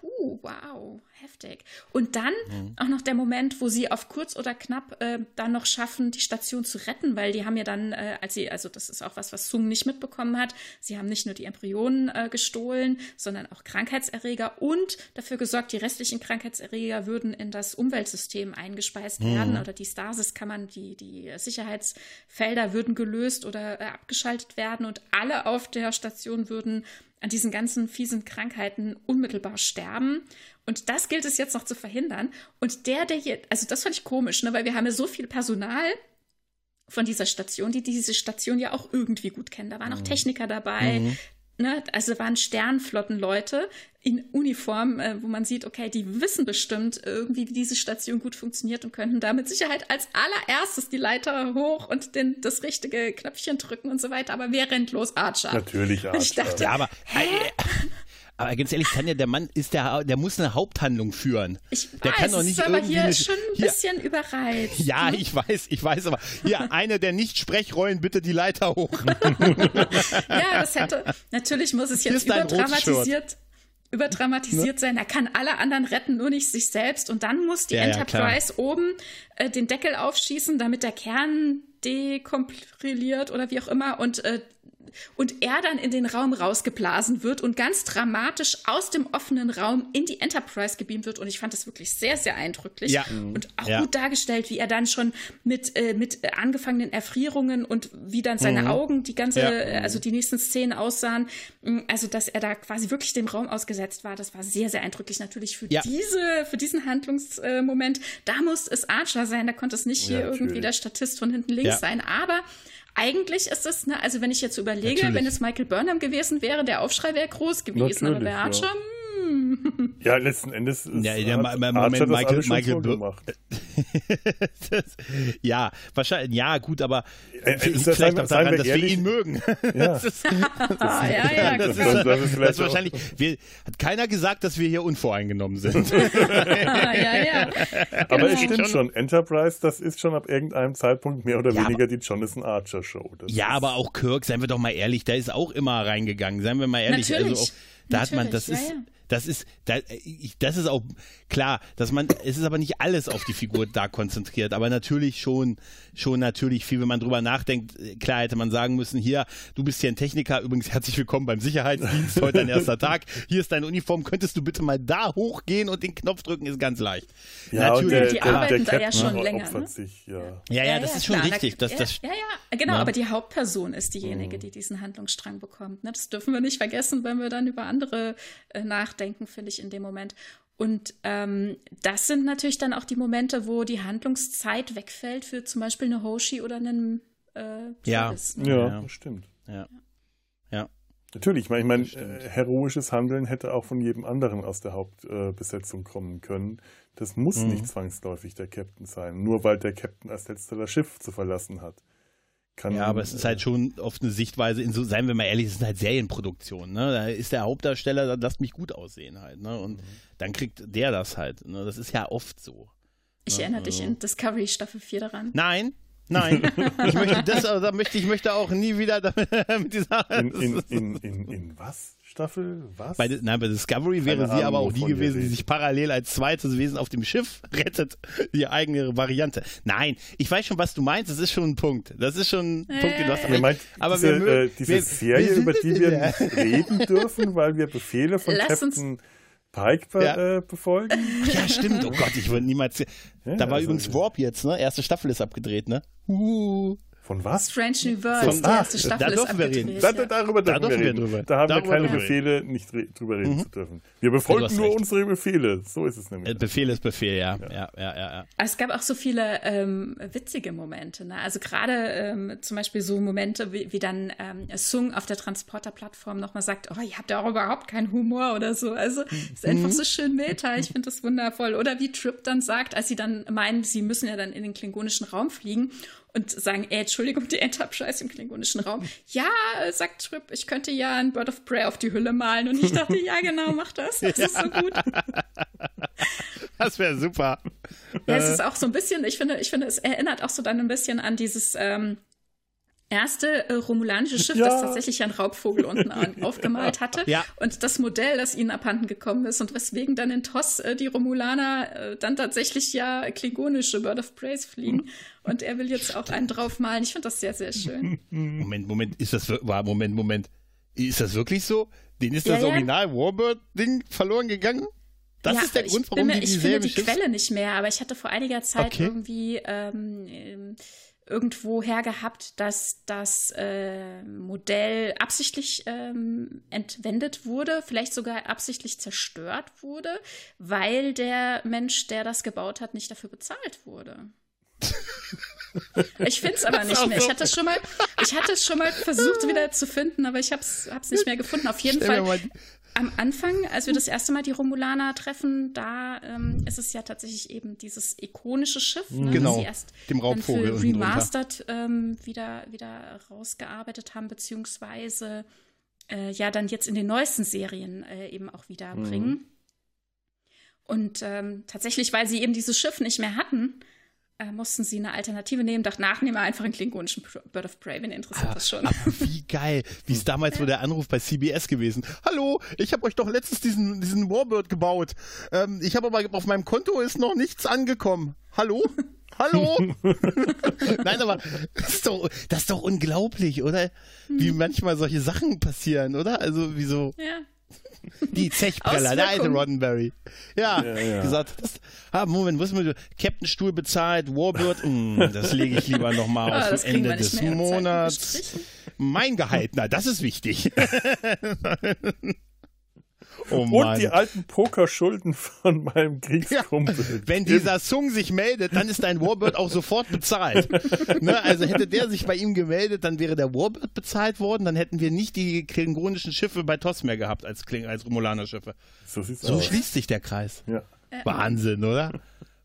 [SPEAKER 3] uh, wow, heftig. Und dann mhm. auch noch der Moment, wo sie auf kurz oder knapp äh, dann noch schaffen, die Station zu retten, weil die haben ja dann, äh, als sie, also das ist auch was, was Sung nicht mitbekommen hat, sie haben nicht nur die Embryonen äh, gestohlen, sondern auch Krankheitserreger und dafür gesorgt, die restlichen Krankheitserreger würden in das Umweltsystem eingespeist mhm. werden oder die Stasis-Kammern, die, die Sicherheitsfelder würden gelöst oder äh, abgeschaltet werden und alle auf der Station würden an diesen ganzen fiesen Krankheiten unmittelbar sterben. Und das gilt es jetzt noch zu verhindern. Und der, der hier, also das fand ich komisch, ne, weil wir haben ja so viel Personal von dieser Station, die diese Station ja auch irgendwie gut kennen. Da waren auch mhm. Techniker dabei, mhm ne, also waren Sternflottenleute in Uniform, äh, wo man sieht, okay, die wissen bestimmt irgendwie, wie diese Station gut funktioniert und könnten da mit Sicherheit als allererstes die Leiter hoch und den, das richtige Knöpfchen drücken und so weiter. Aber wer rennt los? Archer.
[SPEAKER 1] Natürlich Archer.
[SPEAKER 2] ich dachte, ja, aber hä? Aber ganz ehrlich, Tanja, der Mann ist der, der muss eine Haupthandlung führen.
[SPEAKER 3] Ich
[SPEAKER 2] der
[SPEAKER 3] weiß, kann doch nicht ist aber hier eine, schon ein hier, bisschen überreizt.
[SPEAKER 2] Ja, ne? ich weiß, ich weiß, aber hier, eine der Nicht-Sprechrollen, bitte die Leiter hoch.
[SPEAKER 3] ja, das hätte, natürlich muss es jetzt überdramatisiert überdramatisiert ne? sein. Er kann alle anderen retten, nur nicht sich selbst. Und dann muss die ja, Enterprise ja, oben äh, den Deckel aufschießen, damit der Kern dekomprimiert oder wie auch immer und äh, und er dann in den Raum rausgeblasen wird und ganz dramatisch aus dem offenen Raum in die Enterprise gebeamt wird. Und ich fand das wirklich sehr, sehr eindrücklich ja. und auch ja. gut dargestellt, wie er dann schon mit, äh, mit angefangenen Erfrierungen und wie dann seine mhm. Augen die ganze, ja. Äh, also die nächsten Szenen aussahen. Mm, also, dass er da quasi wirklich dem Raum ausgesetzt war, das war sehr, sehr eindrücklich. Natürlich für diese, für diesen Handlungsmoment, da muss es Archer sein, da konnte es nicht hier irgendwie der Statist von hinten links sein. Aber eigentlich ist es, ne, also wenn ich jetzt überlege, Natürlich. wenn es Michael Burnham gewesen wäre, der Aufschrei wäre groß gewesen, aber bei Archer, ja.
[SPEAKER 1] Hm. Ja, letzten Endes ist
[SPEAKER 2] ja, ja, Moment, Michael, Michael gemacht. ja, wahrscheinlich, ja, gut, aber äh, vielleicht auch daran, dass ehrlich? wir ihn mögen. Ja, das ist,
[SPEAKER 3] das, ja, ja, das, ist,
[SPEAKER 2] das, ist, das ist wahrscheinlich, wir, hat keiner gesagt, dass wir hier unvoreingenommen sind.
[SPEAKER 3] ja, ja.
[SPEAKER 1] Aber genau. es stimmt schon, Enterprise, das ist schon ab irgendeinem Zeitpunkt mehr oder ja, weniger die Jonathan Archer Show.
[SPEAKER 2] ja, aber auch Kirk, seien wir doch mal ehrlich, der ist auch immer reingegangen, seien wir mal ehrlich.
[SPEAKER 3] Natürlich.
[SPEAKER 2] Also auch, da Natürlich, hat man, das ist, das ist, das ist auch klar, dass man, es ist aber nicht alles auf die Figur da konzentriert, aber natürlich schon, schon natürlich viel, wenn man drüber nachdenkt, klar hätte man sagen müssen, hier, du bist hier ein Techniker, übrigens herzlich willkommen beim Sicherheitsdienst, heute dein erster Tag, hier ist deine Uniform, könntest du bitte mal da hochgehen und den Knopf drücken, ist ganz leicht.
[SPEAKER 1] Ja, natürlich. Der, die
[SPEAKER 3] arbeiten der, der da ja schon länger. Ne?
[SPEAKER 1] Sich, ja.
[SPEAKER 2] ja. Ja, ja, das ja, ist schon klar, richtig. Das, das,
[SPEAKER 3] ja, ja, genau, aber die Hauptperson ist diejenige, mhm. die diesen Handlungsstrang bekommt. Ne? Das dürfen wir nicht vergessen, wenn wir dann über andere äh, nachdenken, finde ich, in dem Moment. Und ähm, das sind natürlich dann auch die Momente, wo die Handlungszeit wegfällt für zum Beispiel eine Hoshi oder einen äh,
[SPEAKER 2] ja.
[SPEAKER 1] Ne? ja, das stimmt.
[SPEAKER 2] Ja. ja.
[SPEAKER 1] Natürlich, ich meine, ich mein, äh, heroisches Handeln hätte auch von jedem anderen aus der Hauptbesetzung äh, kommen können. Das muss mhm. nicht zwangsläufig der Captain sein, nur weil der Captain als letzter das Schiff zu verlassen hat.
[SPEAKER 2] Kann, ja, aber es ist halt schon oft eine Sichtweise, in so, seien wir mal ehrlich, es sind halt Serienproduktionen, ne? Da ist der Hauptdarsteller, dann lasst mich gut aussehen halt, ne? Und mhm. dann kriegt der das halt. Ne? Das ist ja oft so.
[SPEAKER 3] Ich ne? erinnere dich also in Discovery Staffel 4 daran.
[SPEAKER 2] Nein, Nein, ich möchte das, also, möchte, ich möchte auch nie wieder damit, mit dieser.
[SPEAKER 1] In, in, in, in, in was? Staffel? Was?
[SPEAKER 2] Bei, nein, bei Discovery wäre sie aber auch die gewesen, die sich parallel als zweites Wesen auf dem Schiff rettet. Die eigene Variante. Nein, ich weiß schon, was du meinst. Das ist schon ein Punkt. Das ist schon ein äh. Punkt, den du hast.
[SPEAKER 1] Aber, meint, aber diese, wir, äh, diese wir, Serie, wir über die wir nicht reden dürfen, weil wir Befehle von Lass Captain Pike ja. äh, befolgen.
[SPEAKER 2] Ja, stimmt. Oh Gott, ich würde niemals. Ja, da war also übrigens Warp jetzt, ne? Erste Staffel ist abgedreht, ne?
[SPEAKER 1] Uh. Von was?
[SPEAKER 3] Strange New Worlds, die erste Staffel da ist abgedreht.
[SPEAKER 1] Da, darüber dürfen da wir reden. Drüber. Da haben darüber wir keine Befehle, nicht drüber reden mhm. zu dürfen. Wir befolgen nur recht. unsere Befehle. So ist es nämlich.
[SPEAKER 2] Befehl ist Befehl, ja. ja. ja, ja, ja
[SPEAKER 3] es gab auch so viele ähm, witzige Momente. Ne? Also gerade ähm, zum Beispiel so Momente, wie, wie dann ähm, Sung auf der Transporterplattform nochmal sagt, oh, ihr habt ja auch überhaupt keinen Humor oder so. Also ist mhm. einfach so schön Meta. Ich finde das wundervoll. Oder wie Trip dann sagt, als sie dann meinen, sie müssen ja dann in den klingonischen Raum fliegen und sagen, ey, Entschuldigung, die Enterprise im klingonischen Raum. Ja, sagt Trip, ich könnte ja ein Bird of Prey auf die Hülle malen. Und ich dachte, ja, genau, mach das. Das ja. ist so gut.
[SPEAKER 2] Das wäre super.
[SPEAKER 3] Ja, es ist auch so ein bisschen, ich finde, ich finde, es erinnert auch so dann ein bisschen an dieses, ähm, erste äh, romulanische Schiff, ja. das tatsächlich einen Raubvogel unten aufgemalt hatte. Ja. Und das Modell, das ihnen abhanden gekommen ist und weswegen dann in Toss äh, die Romulaner äh, dann tatsächlich ja klingonische Bird of Praise fliegen. Und er will jetzt auch einen draufmalen. Ich finde das sehr, sehr schön.
[SPEAKER 2] Moment, Moment, ist das, war, Moment, Moment. Ist das wirklich so? Den ist ja, das Original Warbird-Ding verloren gegangen? Das ja, ist der Grund, warum
[SPEAKER 3] mir,
[SPEAKER 2] die
[SPEAKER 3] Ich finde die Quelle nicht mehr, aber ich hatte vor einiger Zeit okay. irgendwie ähm, ähm irgendwo her gehabt, dass das äh, Modell absichtlich ähm, entwendet wurde, vielleicht sogar absichtlich zerstört wurde, weil der Mensch, der das gebaut hat, nicht dafür bezahlt wurde. Ich finde es aber nicht mehr. Ich hatte es schon mal, ich hatte es schon mal versucht wieder zu finden, aber ich habe es nicht mehr gefunden. Auf jeden Fall am Anfang, als wir das erste Mal die Romulaner treffen, da ähm, ist es ja tatsächlich eben dieses ikonische Schiff, ne,
[SPEAKER 2] genau,
[SPEAKER 3] das sie erst
[SPEAKER 2] dem Raubvogel
[SPEAKER 3] für Remastered ähm, wieder, wieder rausgearbeitet haben, beziehungsweise äh, ja dann jetzt in den neuesten Serien äh, eben auch wieder mhm. bringen. Und ähm, tatsächlich, weil sie eben dieses Schiff nicht mehr hatten, äh, mussten sie eine Alternative nehmen. Dachte, nachnehmen wir einfach einen klingonischen Bird of Prey, wenn interessiert ah, das schon.
[SPEAKER 2] Aber wie geil. Wie ist damals wohl der Anruf bei CBS gewesen? Hallo, ich habe euch doch letztens diesen, diesen Warbird gebaut. Ähm, ich habe aber auf meinem Konto ist noch nichts angekommen. Hallo? Hallo? Nein, aber das ist, doch, das ist doch unglaublich, oder? Wie hm. manchmal solche Sachen passieren, oder? Also, wieso? Ja. Die Zechpreller, der alte Roddenberry. Ja, ja, ja. gesagt, das, ah, Moment, was ist Captain Stuhl bezahlt, Warbird, mh, mm, das lege ich lieber nochmal ah, auf Ende des Monats. Mein Gehalt, na, das ist wichtig.
[SPEAKER 1] Oh und die alten Pokerschulden von meinem Kriegskumpel. Ja,
[SPEAKER 2] wenn dieser Sung sich meldet, dann ist dein Warbird auch sofort bezahlt. ne? Also hätte der sich bei ihm gemeldet, dann wäre der Warbird bezahlt worden, dann hätten wir nicht die klingonischen Schiffe bei TOS mehr gehabt als, als Romulaner-Schiffe. So, so schließt sich der Kreis. Ja. Wahnsinn, oder?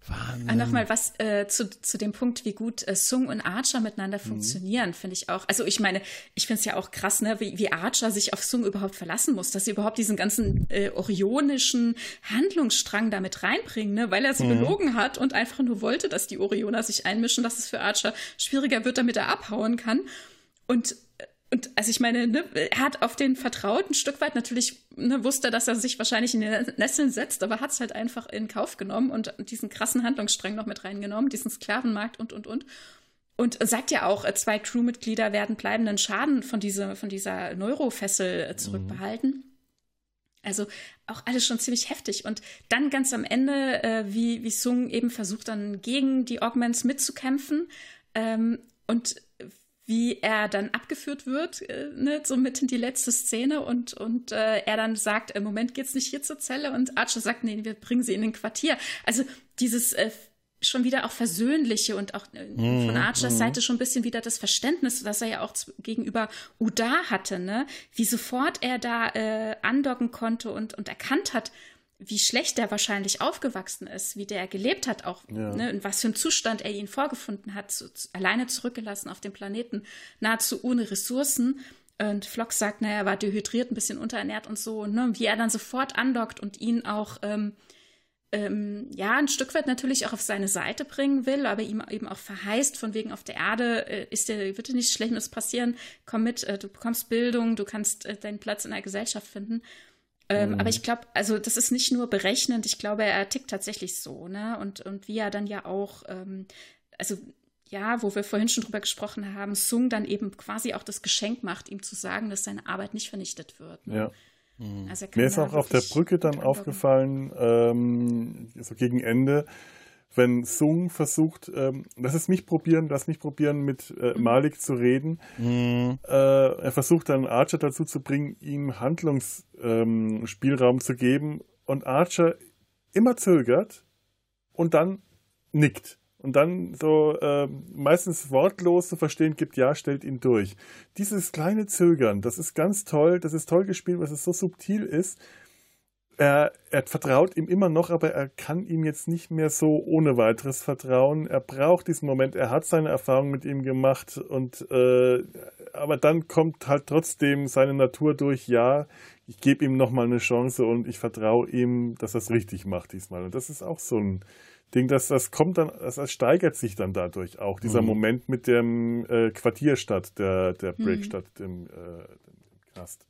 [SPEAKER 3] Wahnsinn. Ah, Nochmal was äh, zu, zu dem Punkt, wie gut äh, Sung und Archer miteinander mhm. funktionieren, finde ich auch. Also ich meine, ich finde es ja auch krass, ne, wie, wie Archer sich auf Sung überhaupt verlassen muss, dass sie überhaupt diesen ganzen äh, orionischen Handlungsstrang damit reinbringen, ne, weil er sie mhm. belogen hat und einfach nur wollte, dass die Orioner sich einmischen, dass es für Archer schwieriger wird, damit er abhauen kann. Und und also ich meine, ne, er hat auf den vertrauten Stück weit natürlich ne, wusste, dass er sich wahrscheinlich in den Nesseln setzt, aber hat es halt einfach in Kauf genommen und diesen krassen Handlungsstrang noch mit reingenommen, diesen Sklavenmarkt und und und. Und sagt ja auch, zwei Crewmitglieder werden bleibenden Schaden von, diese, von dieser Neurofessel zurückbehalten. Mhm. Also auch alles schon ziemlich heftig. Und dann ganz am Ende, äh, wie, wie Sung eben versucht, dann gegen die Augments mitzukämpfen. Ähm, und wie er dann abgeführt wird, äh, ne, so mitten die letzte Szene und, und äh, er dann sagt, im Moment geht's nicht hier zur Zelle und Archer sagt, nee, wir bringen sie in den Quartier. Also dieses äh, schon wieder auch versöhnliche und auch äh, mhm, von Archers mhm. Seite schon ein bisschen wieder das Verständnis, das er ja auch gegenüber Uda hatte, ne? Wie sofort er da äh, andocken konnte und, und erkannt hat, wie schlecht er wahrscheinlich aufgewachsen ist, wie der gelebt hat, auch ja. ne, in was für einem Zustand er ihn vorgefunden hat, zu, alleine zurückgelassen auf dem Planeten, nahezu ohne Ressourcen. Und Flock sagt, naja, er war dehydriert, ein bisschen unterernährt und so, ne, wie er dann sofort andockt und ihn auch, ähm, ähm, ja, ein Stück weit natürlich auch auf seine Seite bringen will, aber ihm eben auch verheißt, von wegen auf der Erde äh, ist dir, wird dir nichts Schlimmes passieren, komm mit, äh, du bekommst Bildung, du kannst äh, deinen Platz in der Gesellschaft finden. Ähm, mhm. Aber ich glaube, also das ist nicht nur berechnend, ich glaube, er tickt tatsächlich so, ne? Und, und wie er dann ja auch, ähm, also ja, wo wir vorhin schon drüber gesprochen haben, Sung dann eben quasi auch das Geschenk macht, ihm zu sagen, dass seine Arbeit nicht vernichtet wird. Ne? Ja.
[SPEAKER 1] Mhm. Also Mir ist auch auf der Brücke dann aufgefallen, ähm, so gegen Ende, wenn Sung versucht, ähm, lass es mich probieren, lass mich probieren, mit äh, mhm. Malik zu reden. Mhm. Äh, er versucht dann Archer dazu zu bringen, ihm Handlungsspielraum ähm, zu geben und Archer immer zögert und dann nickt und dann so äh, meistens wortlos zu verstehen gibt, ja, stellt ihn durch. Dieses kleine Zögern, das ist ganz toll, das ist toll gespielt, weil es so subtil ist. Er, er vertraut ihm immer noch, aber er kann ihm jetzt nicht mehr so ohne weiteres vertrauen. Er braucht diesen Moment, er hat seine Erfahrung mit ihm gemacht und äh, aber dann kommt halt trotzdem seine Natur durch, ja, ich gebe ihm nochmal eine Chance und ich vertraue ihm, dass er es richtig macht diesmal. Und das ist auch so ein, Ding, dass das kommt dann, das steigert sich dann dadurch auch, dieser mhm. Moment mit dem äh, Quartierstadt der, der Breakstadt, mhm. dem, äh, dem Knast.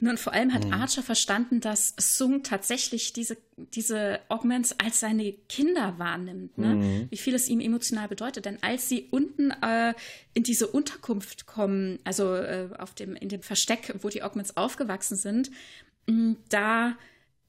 [SPEAKER 3] Und dann vor allem hat mhm. Archer verstanden, dass Sung tatsächlich diese, diese Augments als seine Kinder wahrnimmt, ne? Mhm. wie viel es ihm emotional bedeutet. Denn als sie unten äh, in diese Unterkunft kommen, also äh, auf dem, in dem Versteck, wo die Augments aufgewachsen sind, mh, da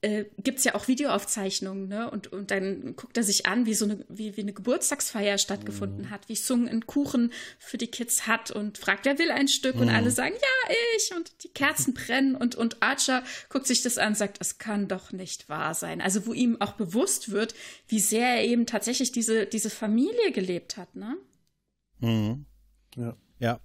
[SPEAKER 3] äh, gibt es ja auch Videoaufzeichnungen, ne? Und, und dann guckt er sich an, wie so eine, wie, wie eine Geburtstagsfeier stattgefunden mhm. hat, wie Sung einen Kuchen für die Kids hat und fragt, wer will ein Stück? Mhm. Und alle sagen, ja, ich. Und die Kerzen brennen und, und Archer guckt sich das an und sagt, es kann doch nicht wahr sein. Also, wo ihm auch bewusst wird, wie sehr er eben tatsächlich diese, diese Familie gelebt hat, ne?
[SPEAKER 2] Mhm. Ja. Ja.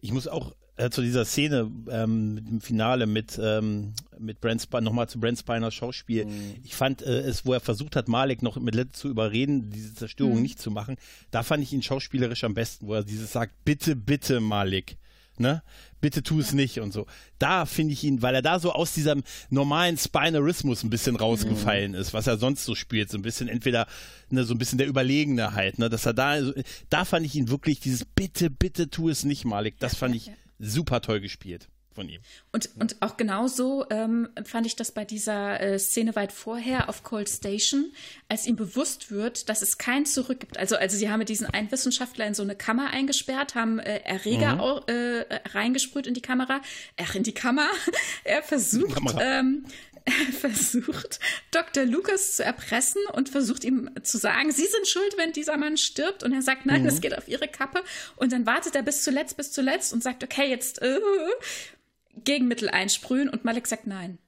[SPEAKER 2] Ich muss auch äh, zu dieser Szene ähm, im Finale mit, ähm, mit Brent Spiner, nochmal zu Brent Spiners Schauspiel. Mhm. Ich fand äh, es, wo er versucht hat, Malik noch mit Lette zu überreden, diese Zerstörung mhm. nicht zu machen, da fand ich ihn schauspielerisch am besten, wo er dieses sagt, bitte, bitte, Malik. Ne? Bitte tu es nicht und so. Da finde ich ihn, weil er da so aus diesem normalen Spinarismus ein bisschen rausgefallen mhm. ist, was er sonst so spielt, so ein bisschen entweder ne, so ein bisschen der Überlegene halt, ne, dass er da, da fand ich ihn wirklich dieses Bitte, bitte tu es nicht, Malik. Das fand ich super toll gespielt von ihm.
[SPEAKER 3] Und, und auch genauso ähm, fand ich das bei dieser äh, Szene weit vorher auf Cold Station, als ihm bewusst wird, dass es kein Zurück gibt. Also, also sie haben diesen einen Wissenschaftler in so eine Kammer eingesperrt, haben äh, Erreger mhm. auch, äh, reingesprüht in die Kamera, ach, in die Kammer. er versucht, ähm, versucht, Dr. Lucas zu erpressen und versucht ihm zu sagen, Sie sind schuld, wenn dieser Mann stirbt. Und er sagt, nein, mhm. das geht auf Ihre Kappe. Und dann wartet er bis zuletzt, bis zuletzt und sagt, okay, jetzt äh, Gegenmittel einsprühen. Und Malik sagt nein.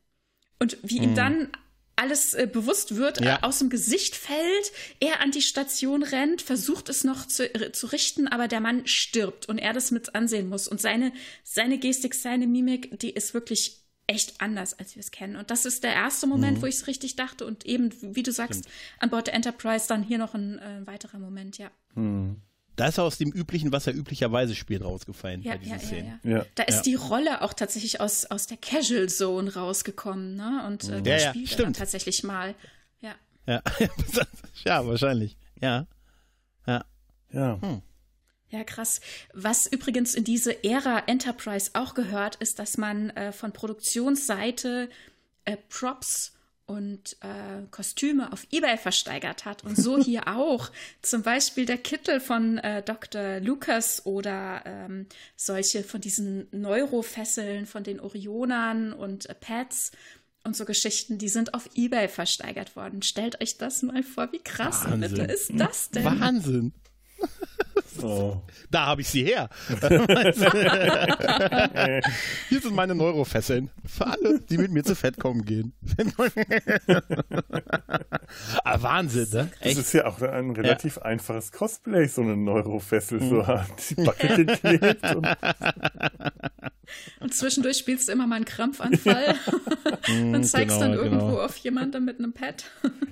[SPEAKER 3] Und wie mhm. ihm dann alles äh, bewusst wird, ja. äh, aus dem Gesicht fällt, er an die Station rennt, versucht es noch zu, äh, zu richten, aber der Mann stirbt und er das mit ansehen muss. Und seine, seine Gestik, seine Mimik, die ist wirklich echt anders, als wir es kennen. Und das ist der erste Moment, mhm. wo ich es richtig dachte. Und eben, wie du sagst, Stimmt. an Bord der Enterprise dann hier noch ein äh, weiterer Moment, ja.
[SPEAKER 2] Mhm. Da ist er aus dem Üblichen, was er üblicherweise spielt, rausgefallen ja, bei diesen ja, Szenen.
[SPEAKER 3] Ja, da ist die Rolle auch tatsächlich aus, aus der Casual Zone rausgekommen, ne? Und äh, mhm. ja, spielt er dann tatsächlich mal. Ja.
[SPEAKER 2] Ja. ja, wahrscheinlich. Ja. Ja.
[SPEAKER 1] Ja. Hm.
[SPEAKER 3] Ja, krass. Was übrigens in diese Ära Enterprise auch gehört, ist, dass man äh, von Produktionsseite äh, Props und äh, Kostüme auf eBay versteigert hat. Und so hier auch. Zum Beispiel der Kittel von äh, Dr. Lucas oder ähm, solche von diesen Neurofesseln von den Orionern und äh, Pads und so Geschichten, die sind auf eBay versteigert worden. Stellt euch das mal vor, wie krass bitte ist das denn?
[SPEAKER 2] Wahnsinn. Oh. Da habe ich sie her. Hier sind meine Neurofesseln. Für alle, die mit mir zu Fettkommen gehen. ah, Wahnsinn, ne?
[SPEAKER 1] Echt? Das ist ja auch ein relativ ja. einfaches Cosplay, so eine Neurofessel, so mhm. die Backe geklebt. Und,
[SPEAKER 3] und, zwischendurch spielst du immer mal einen Krampfanfall und mhm, zeigst genau, dann irgendwo genau. auf jemanden mit einem Pad.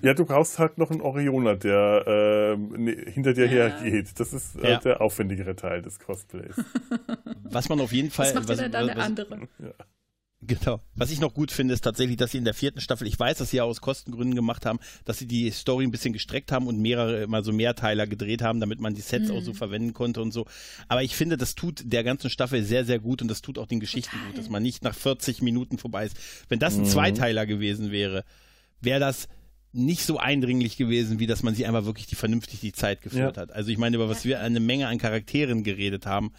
[SPEAKER 1] ja, du brauchst halt noch einen Orioner, der äh, hinter dir ja. hergeht. Das ist äh, ja. der aufwendigere Teil des Cosplays.
[SPEAKER 2] Was man auf jeden Fall.
[SPEAKER 3] Was macht was, dann was, der andere?
[SPEAKER 2] Genau. Was ich noch gut finde, ist tatsächlich, dass sie in der vierten Staffel, ich weiß, dass sie ja aus Kostengründen gemacht haben, dass sie die Story ein bisschen gestreckt haben und mehrere, mal so Mehrteiler gedreht haben, damit man die Sets mhm. auch so mhm. verwenden konnte und so. Aber ich finde, das tut der ganzen Staffel sehr, sehr gut und das tut auch den Geschichten Total. gut, dass man nicht nach 40 Minuten vorbei ist. Wenn das ein mhm. Zweiteiler gewesen wäre, wäre das nicht so eindringlich gewesen, wie dass man sich einfach wirklich die vernünftig die Zeit geführt ja. hat. Also ich meine, über was wir eine Menge an Charakteren geredet haben,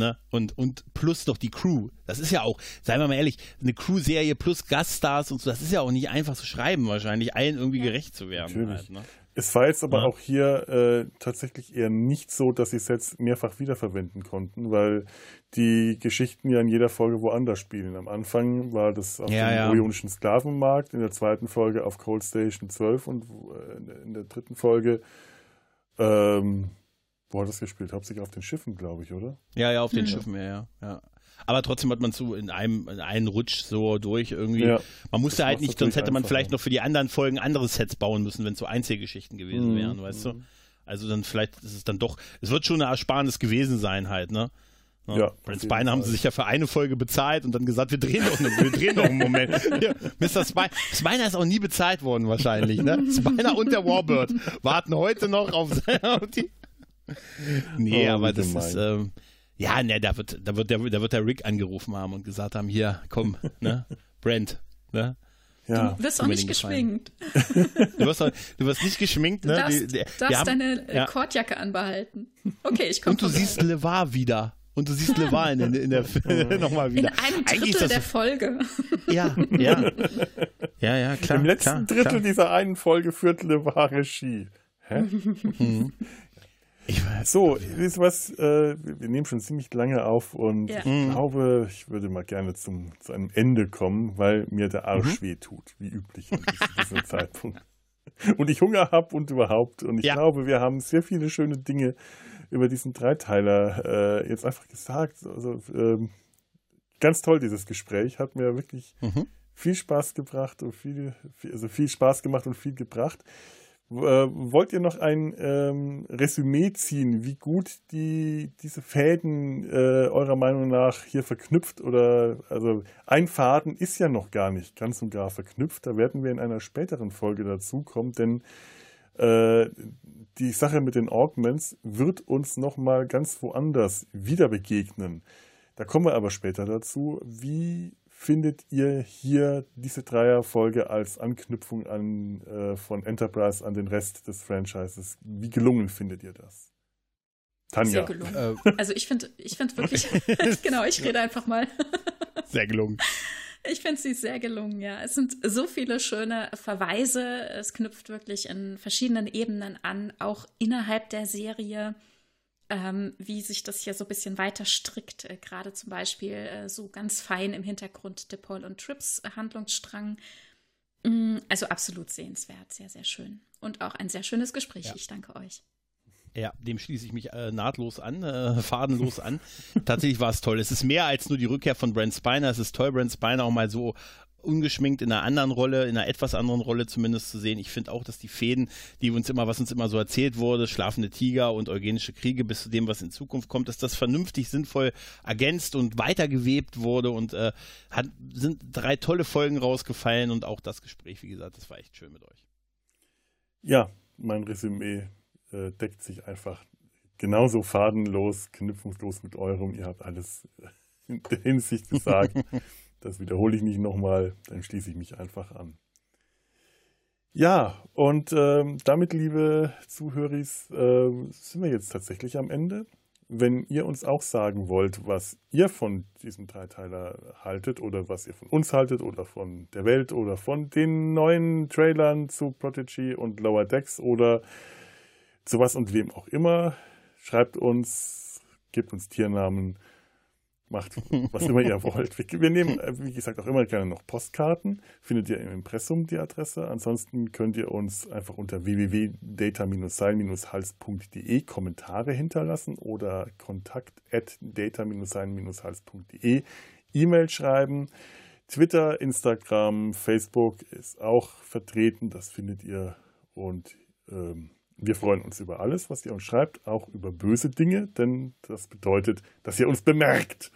[SPEAKER 2] Ne? Und, und plus noch die Crew. Das ist ja auch, seien wir mal ehrlich, eine Crew-Serie plus Gaststars und so, das ist ja auch nicht einfach zu schreiben, wahrscheinlich allen irgendwie gerecht zu werden. Halt, ne?
[SPEAKER 1] Es war jetzt aber ja. auch hier äh, tatsächlich eher nicht so, dass sie Sets mehrfach wiederverwenden konnten, weil die Geschichten ja in jeder Folge woanders spielen. Am Anfang war das auf ja, dem ja. Orionischen Sklavenmarkt, in der zweiten Folge auf Cold Station 12 und äh, in der dritten Folge ähm, wo hat das gespielt? Hauptsächlich auf den Schiffen, glaube ich, oder?
[SPEAKER 2] Ja, ja, auf den mhm. Schiffen, ja, ja, ja. Aber trotzdem hat man so in einem, in einen Rutsch so durch irgendwie. Ja, man musste halt nicht, sonst hätte man vielleicht noch für die anderen Folgen andere Sets bauen müssen, wenn es so Einzelgeschichten gewesen mhm. wären, weißt du? Also dann vielleicht ist es dann doch, es wird schon eine Ersparnis gewesen sein halt, ne? Ja, ja Brent Spiner haben sie sich ja für eine Folge bezahlt und dann gesagt, wir drehen doch, eine, wir drehen doch einen Moment. Ja, Mr. Spiner, Spiner ist auch nie bezahlt worden wahrscheinlich, ne? Spiner und der Warbird warten heute noch auf, auf die nee, oh, aber das gemein. ist, ähm, ja, ne, da wird, da wird der, da wird der Rick angerufen haben und gesagt haben, hier, komm, ne, Brent, ne?
[SPEAKER 3] Ja. Du wirst auch nicht geschminkt.
[SPEAKER 2] du, wirst auch, du wirst nicht geschminkt, ne? Du
[SPEAKER 3] darfst, die, die, darfst haben, deine ja. Kordjacke anbehalten. Okay, ich komme
[SPEAKER 2] Und du siehst LeVar wieder. Und du siehst LeVar in, in der nochmal wieder.
[SPEAKER 3] In einem Drittel der Folge.
[SPEAKER 2] Ja, ja. Ja, ja, klar.
[SPEAKER 1] Im letzten
[SPEAKER 2] klar,
[SPEAKER 1] Drittel klar. dieser einen Folge führt LeVar Regie. Hä? Mhm. Ich weiß, so, wisst ihr was? Äh, wir nehmen schon ziemlich lange auf und ja. ich glaube, ich würde mal gerne zum, zu einem Ende kommen, weil mir der Arsch mhm. weh tut, wie üblich an diesem Zeitpunkt. Und ich Hunger habe und überhaupt. Und ich ja. glaube, wir haben sehr viele schöne Dinge über diesen Dreiteiler äh, jetzt einfach gesagt. Also ähm, ganz toll, dieses Gespräch. Hat mir wirklich mhm. viel Spaß gebracht und viel, viel, also viel Spaß gemacht und viel gebracht. Äh, wollt ihr noch ein ähm, Resümee ziehen, wie gut die, diese Fäden äh, eurer Meinung nach hier verknüpft oder also ein Faden ist ja noch gar nicht ganz und gar verknüpft, da werden wir in einer späteren Folge dazu kommen, denn äh, die Sache mit den Augments wird uns nochmal ganz woanders wieder begegnen. Da kommen wir aber später dazu. Wie findet ihr hier diese Dreierfolge als Anknüpfung an, äh, von Enterprise an den Rest des Franchises? Wie gelungen findet ihr das?
[SPEAKER 3] Tanja. Sehr gelungen. Äh. Also ich finde ich find wirklich, genau, ich rede einfach mal.
[SPEAKER 2] Sehr gelungen.
[SPEAKER 3] Ich finde sie sehr gelungen, ja. Es sind so viele schöne Verweise. Es knüpft wirklich in verschiedenen Ebenen an, auch innerhalb der Serie ähm, wie sich das hier so ein bisschen weiter strickt. Äh, Gerade zum Beispiel äh, so ganz fein im Hintergrund der Paul und Trips Handlungsstrang. Mm, also absolut sehenswert, sehr, sehr schön. Und auch ein sehr schönes Gespräch. Ja. Ich danke euch.
[SPEAKER 2] Ja, dem schließe ich mich äh, nahtlos an, äh, fadenlos an. Tatsächlich war es toll. Es ist mehr als nur die Rückkehr von Brent Spiner. Es ist toll, Brent Spiner auch mal so ungeschminkt in einer anderen Rolle, in einer etwas anderen Rolle zumindest zu sehen. Ich finde auch, dass die Fäden, die uns immer, was uns immer so erzählt wurde, schlafende Tiger und eugenische Kriege bis zu dem, was in Zukunft kommt, dass das vernünftig, sinnvoll ergänzt und weitergewebt wurde und äh, hat, sind drei tolle Folgen rausgefallen und auch das Gespräch, wie gesagt, das war echt schön mit euch.
[SPEAKER 1] Ja, mein Resümee äh, deckt sich einfach genauso fadenlos, knüpfungslos mit eurem. Ihr habt alles in der Hinsicht gesagt. Das wiederhole ich nicht nochmal, dann schließe ich mich einfach an. Ja, und ähm, damit, liebe Zuhörer, äh, sind wir jetzt tatsächlich am Ende. Wenn ihr uns auch sagen wollt, was ihr von diesem Dreiteiler haltet oder was ihr von uns haltet oder von der Welt oder von den neuen Trailern zu Prodigy und Lower Decks oder zu was und wem auch immer, schreibt uns, gebt uns Tiernamen macht, was immer ihr wollt. Wir, nehmen, äh, wie gesagt, auch immer gerne noch Postkarten. Findet ihr im Impressum die Adresse. Ansonsten könnt ihr uns einfach unter www.data-sein-hals.de Kommentare hinterlassen oder kontakt at data-sein-hals.de E-Mail schreiben. Twitter, Instagram, Facebook ist auch vertreten. Das findet ihr. Und ähm, wir freuen uns über alles, was ihr uns schreibt, auch über böse Dinge, denn das bedeutet, dass ihr uns bemerkt.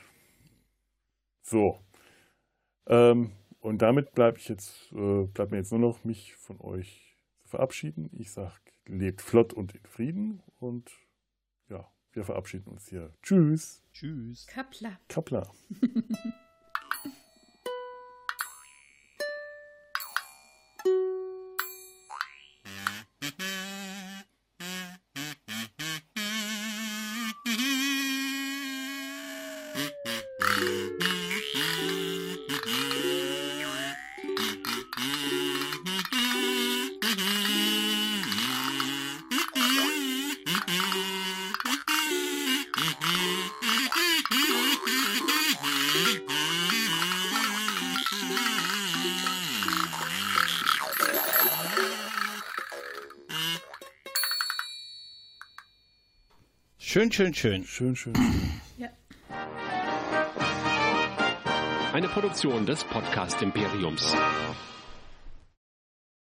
[SPEAKER 1] So. Ähm, und damit bleibt ich jetzt, äh, bleibt mir jetzt nur noch, mich von euch zu verabschieden. Ich sage, lebt flott und in Frieden und ja, wir verabschieden uns hier. Tschüss.
[SPEAKER 2] Tschüss.
[SPEAKER 3] Kappler.
[SPEAKER 1] Kappler.
[SPEAKER 2] Schön, schön, schön.
[SPEAKER 1] Schön, schön, schön.
[SPEAKER 3] Ja.
[SPEAKER 4] Eine Produktion des Podcast Imperiums.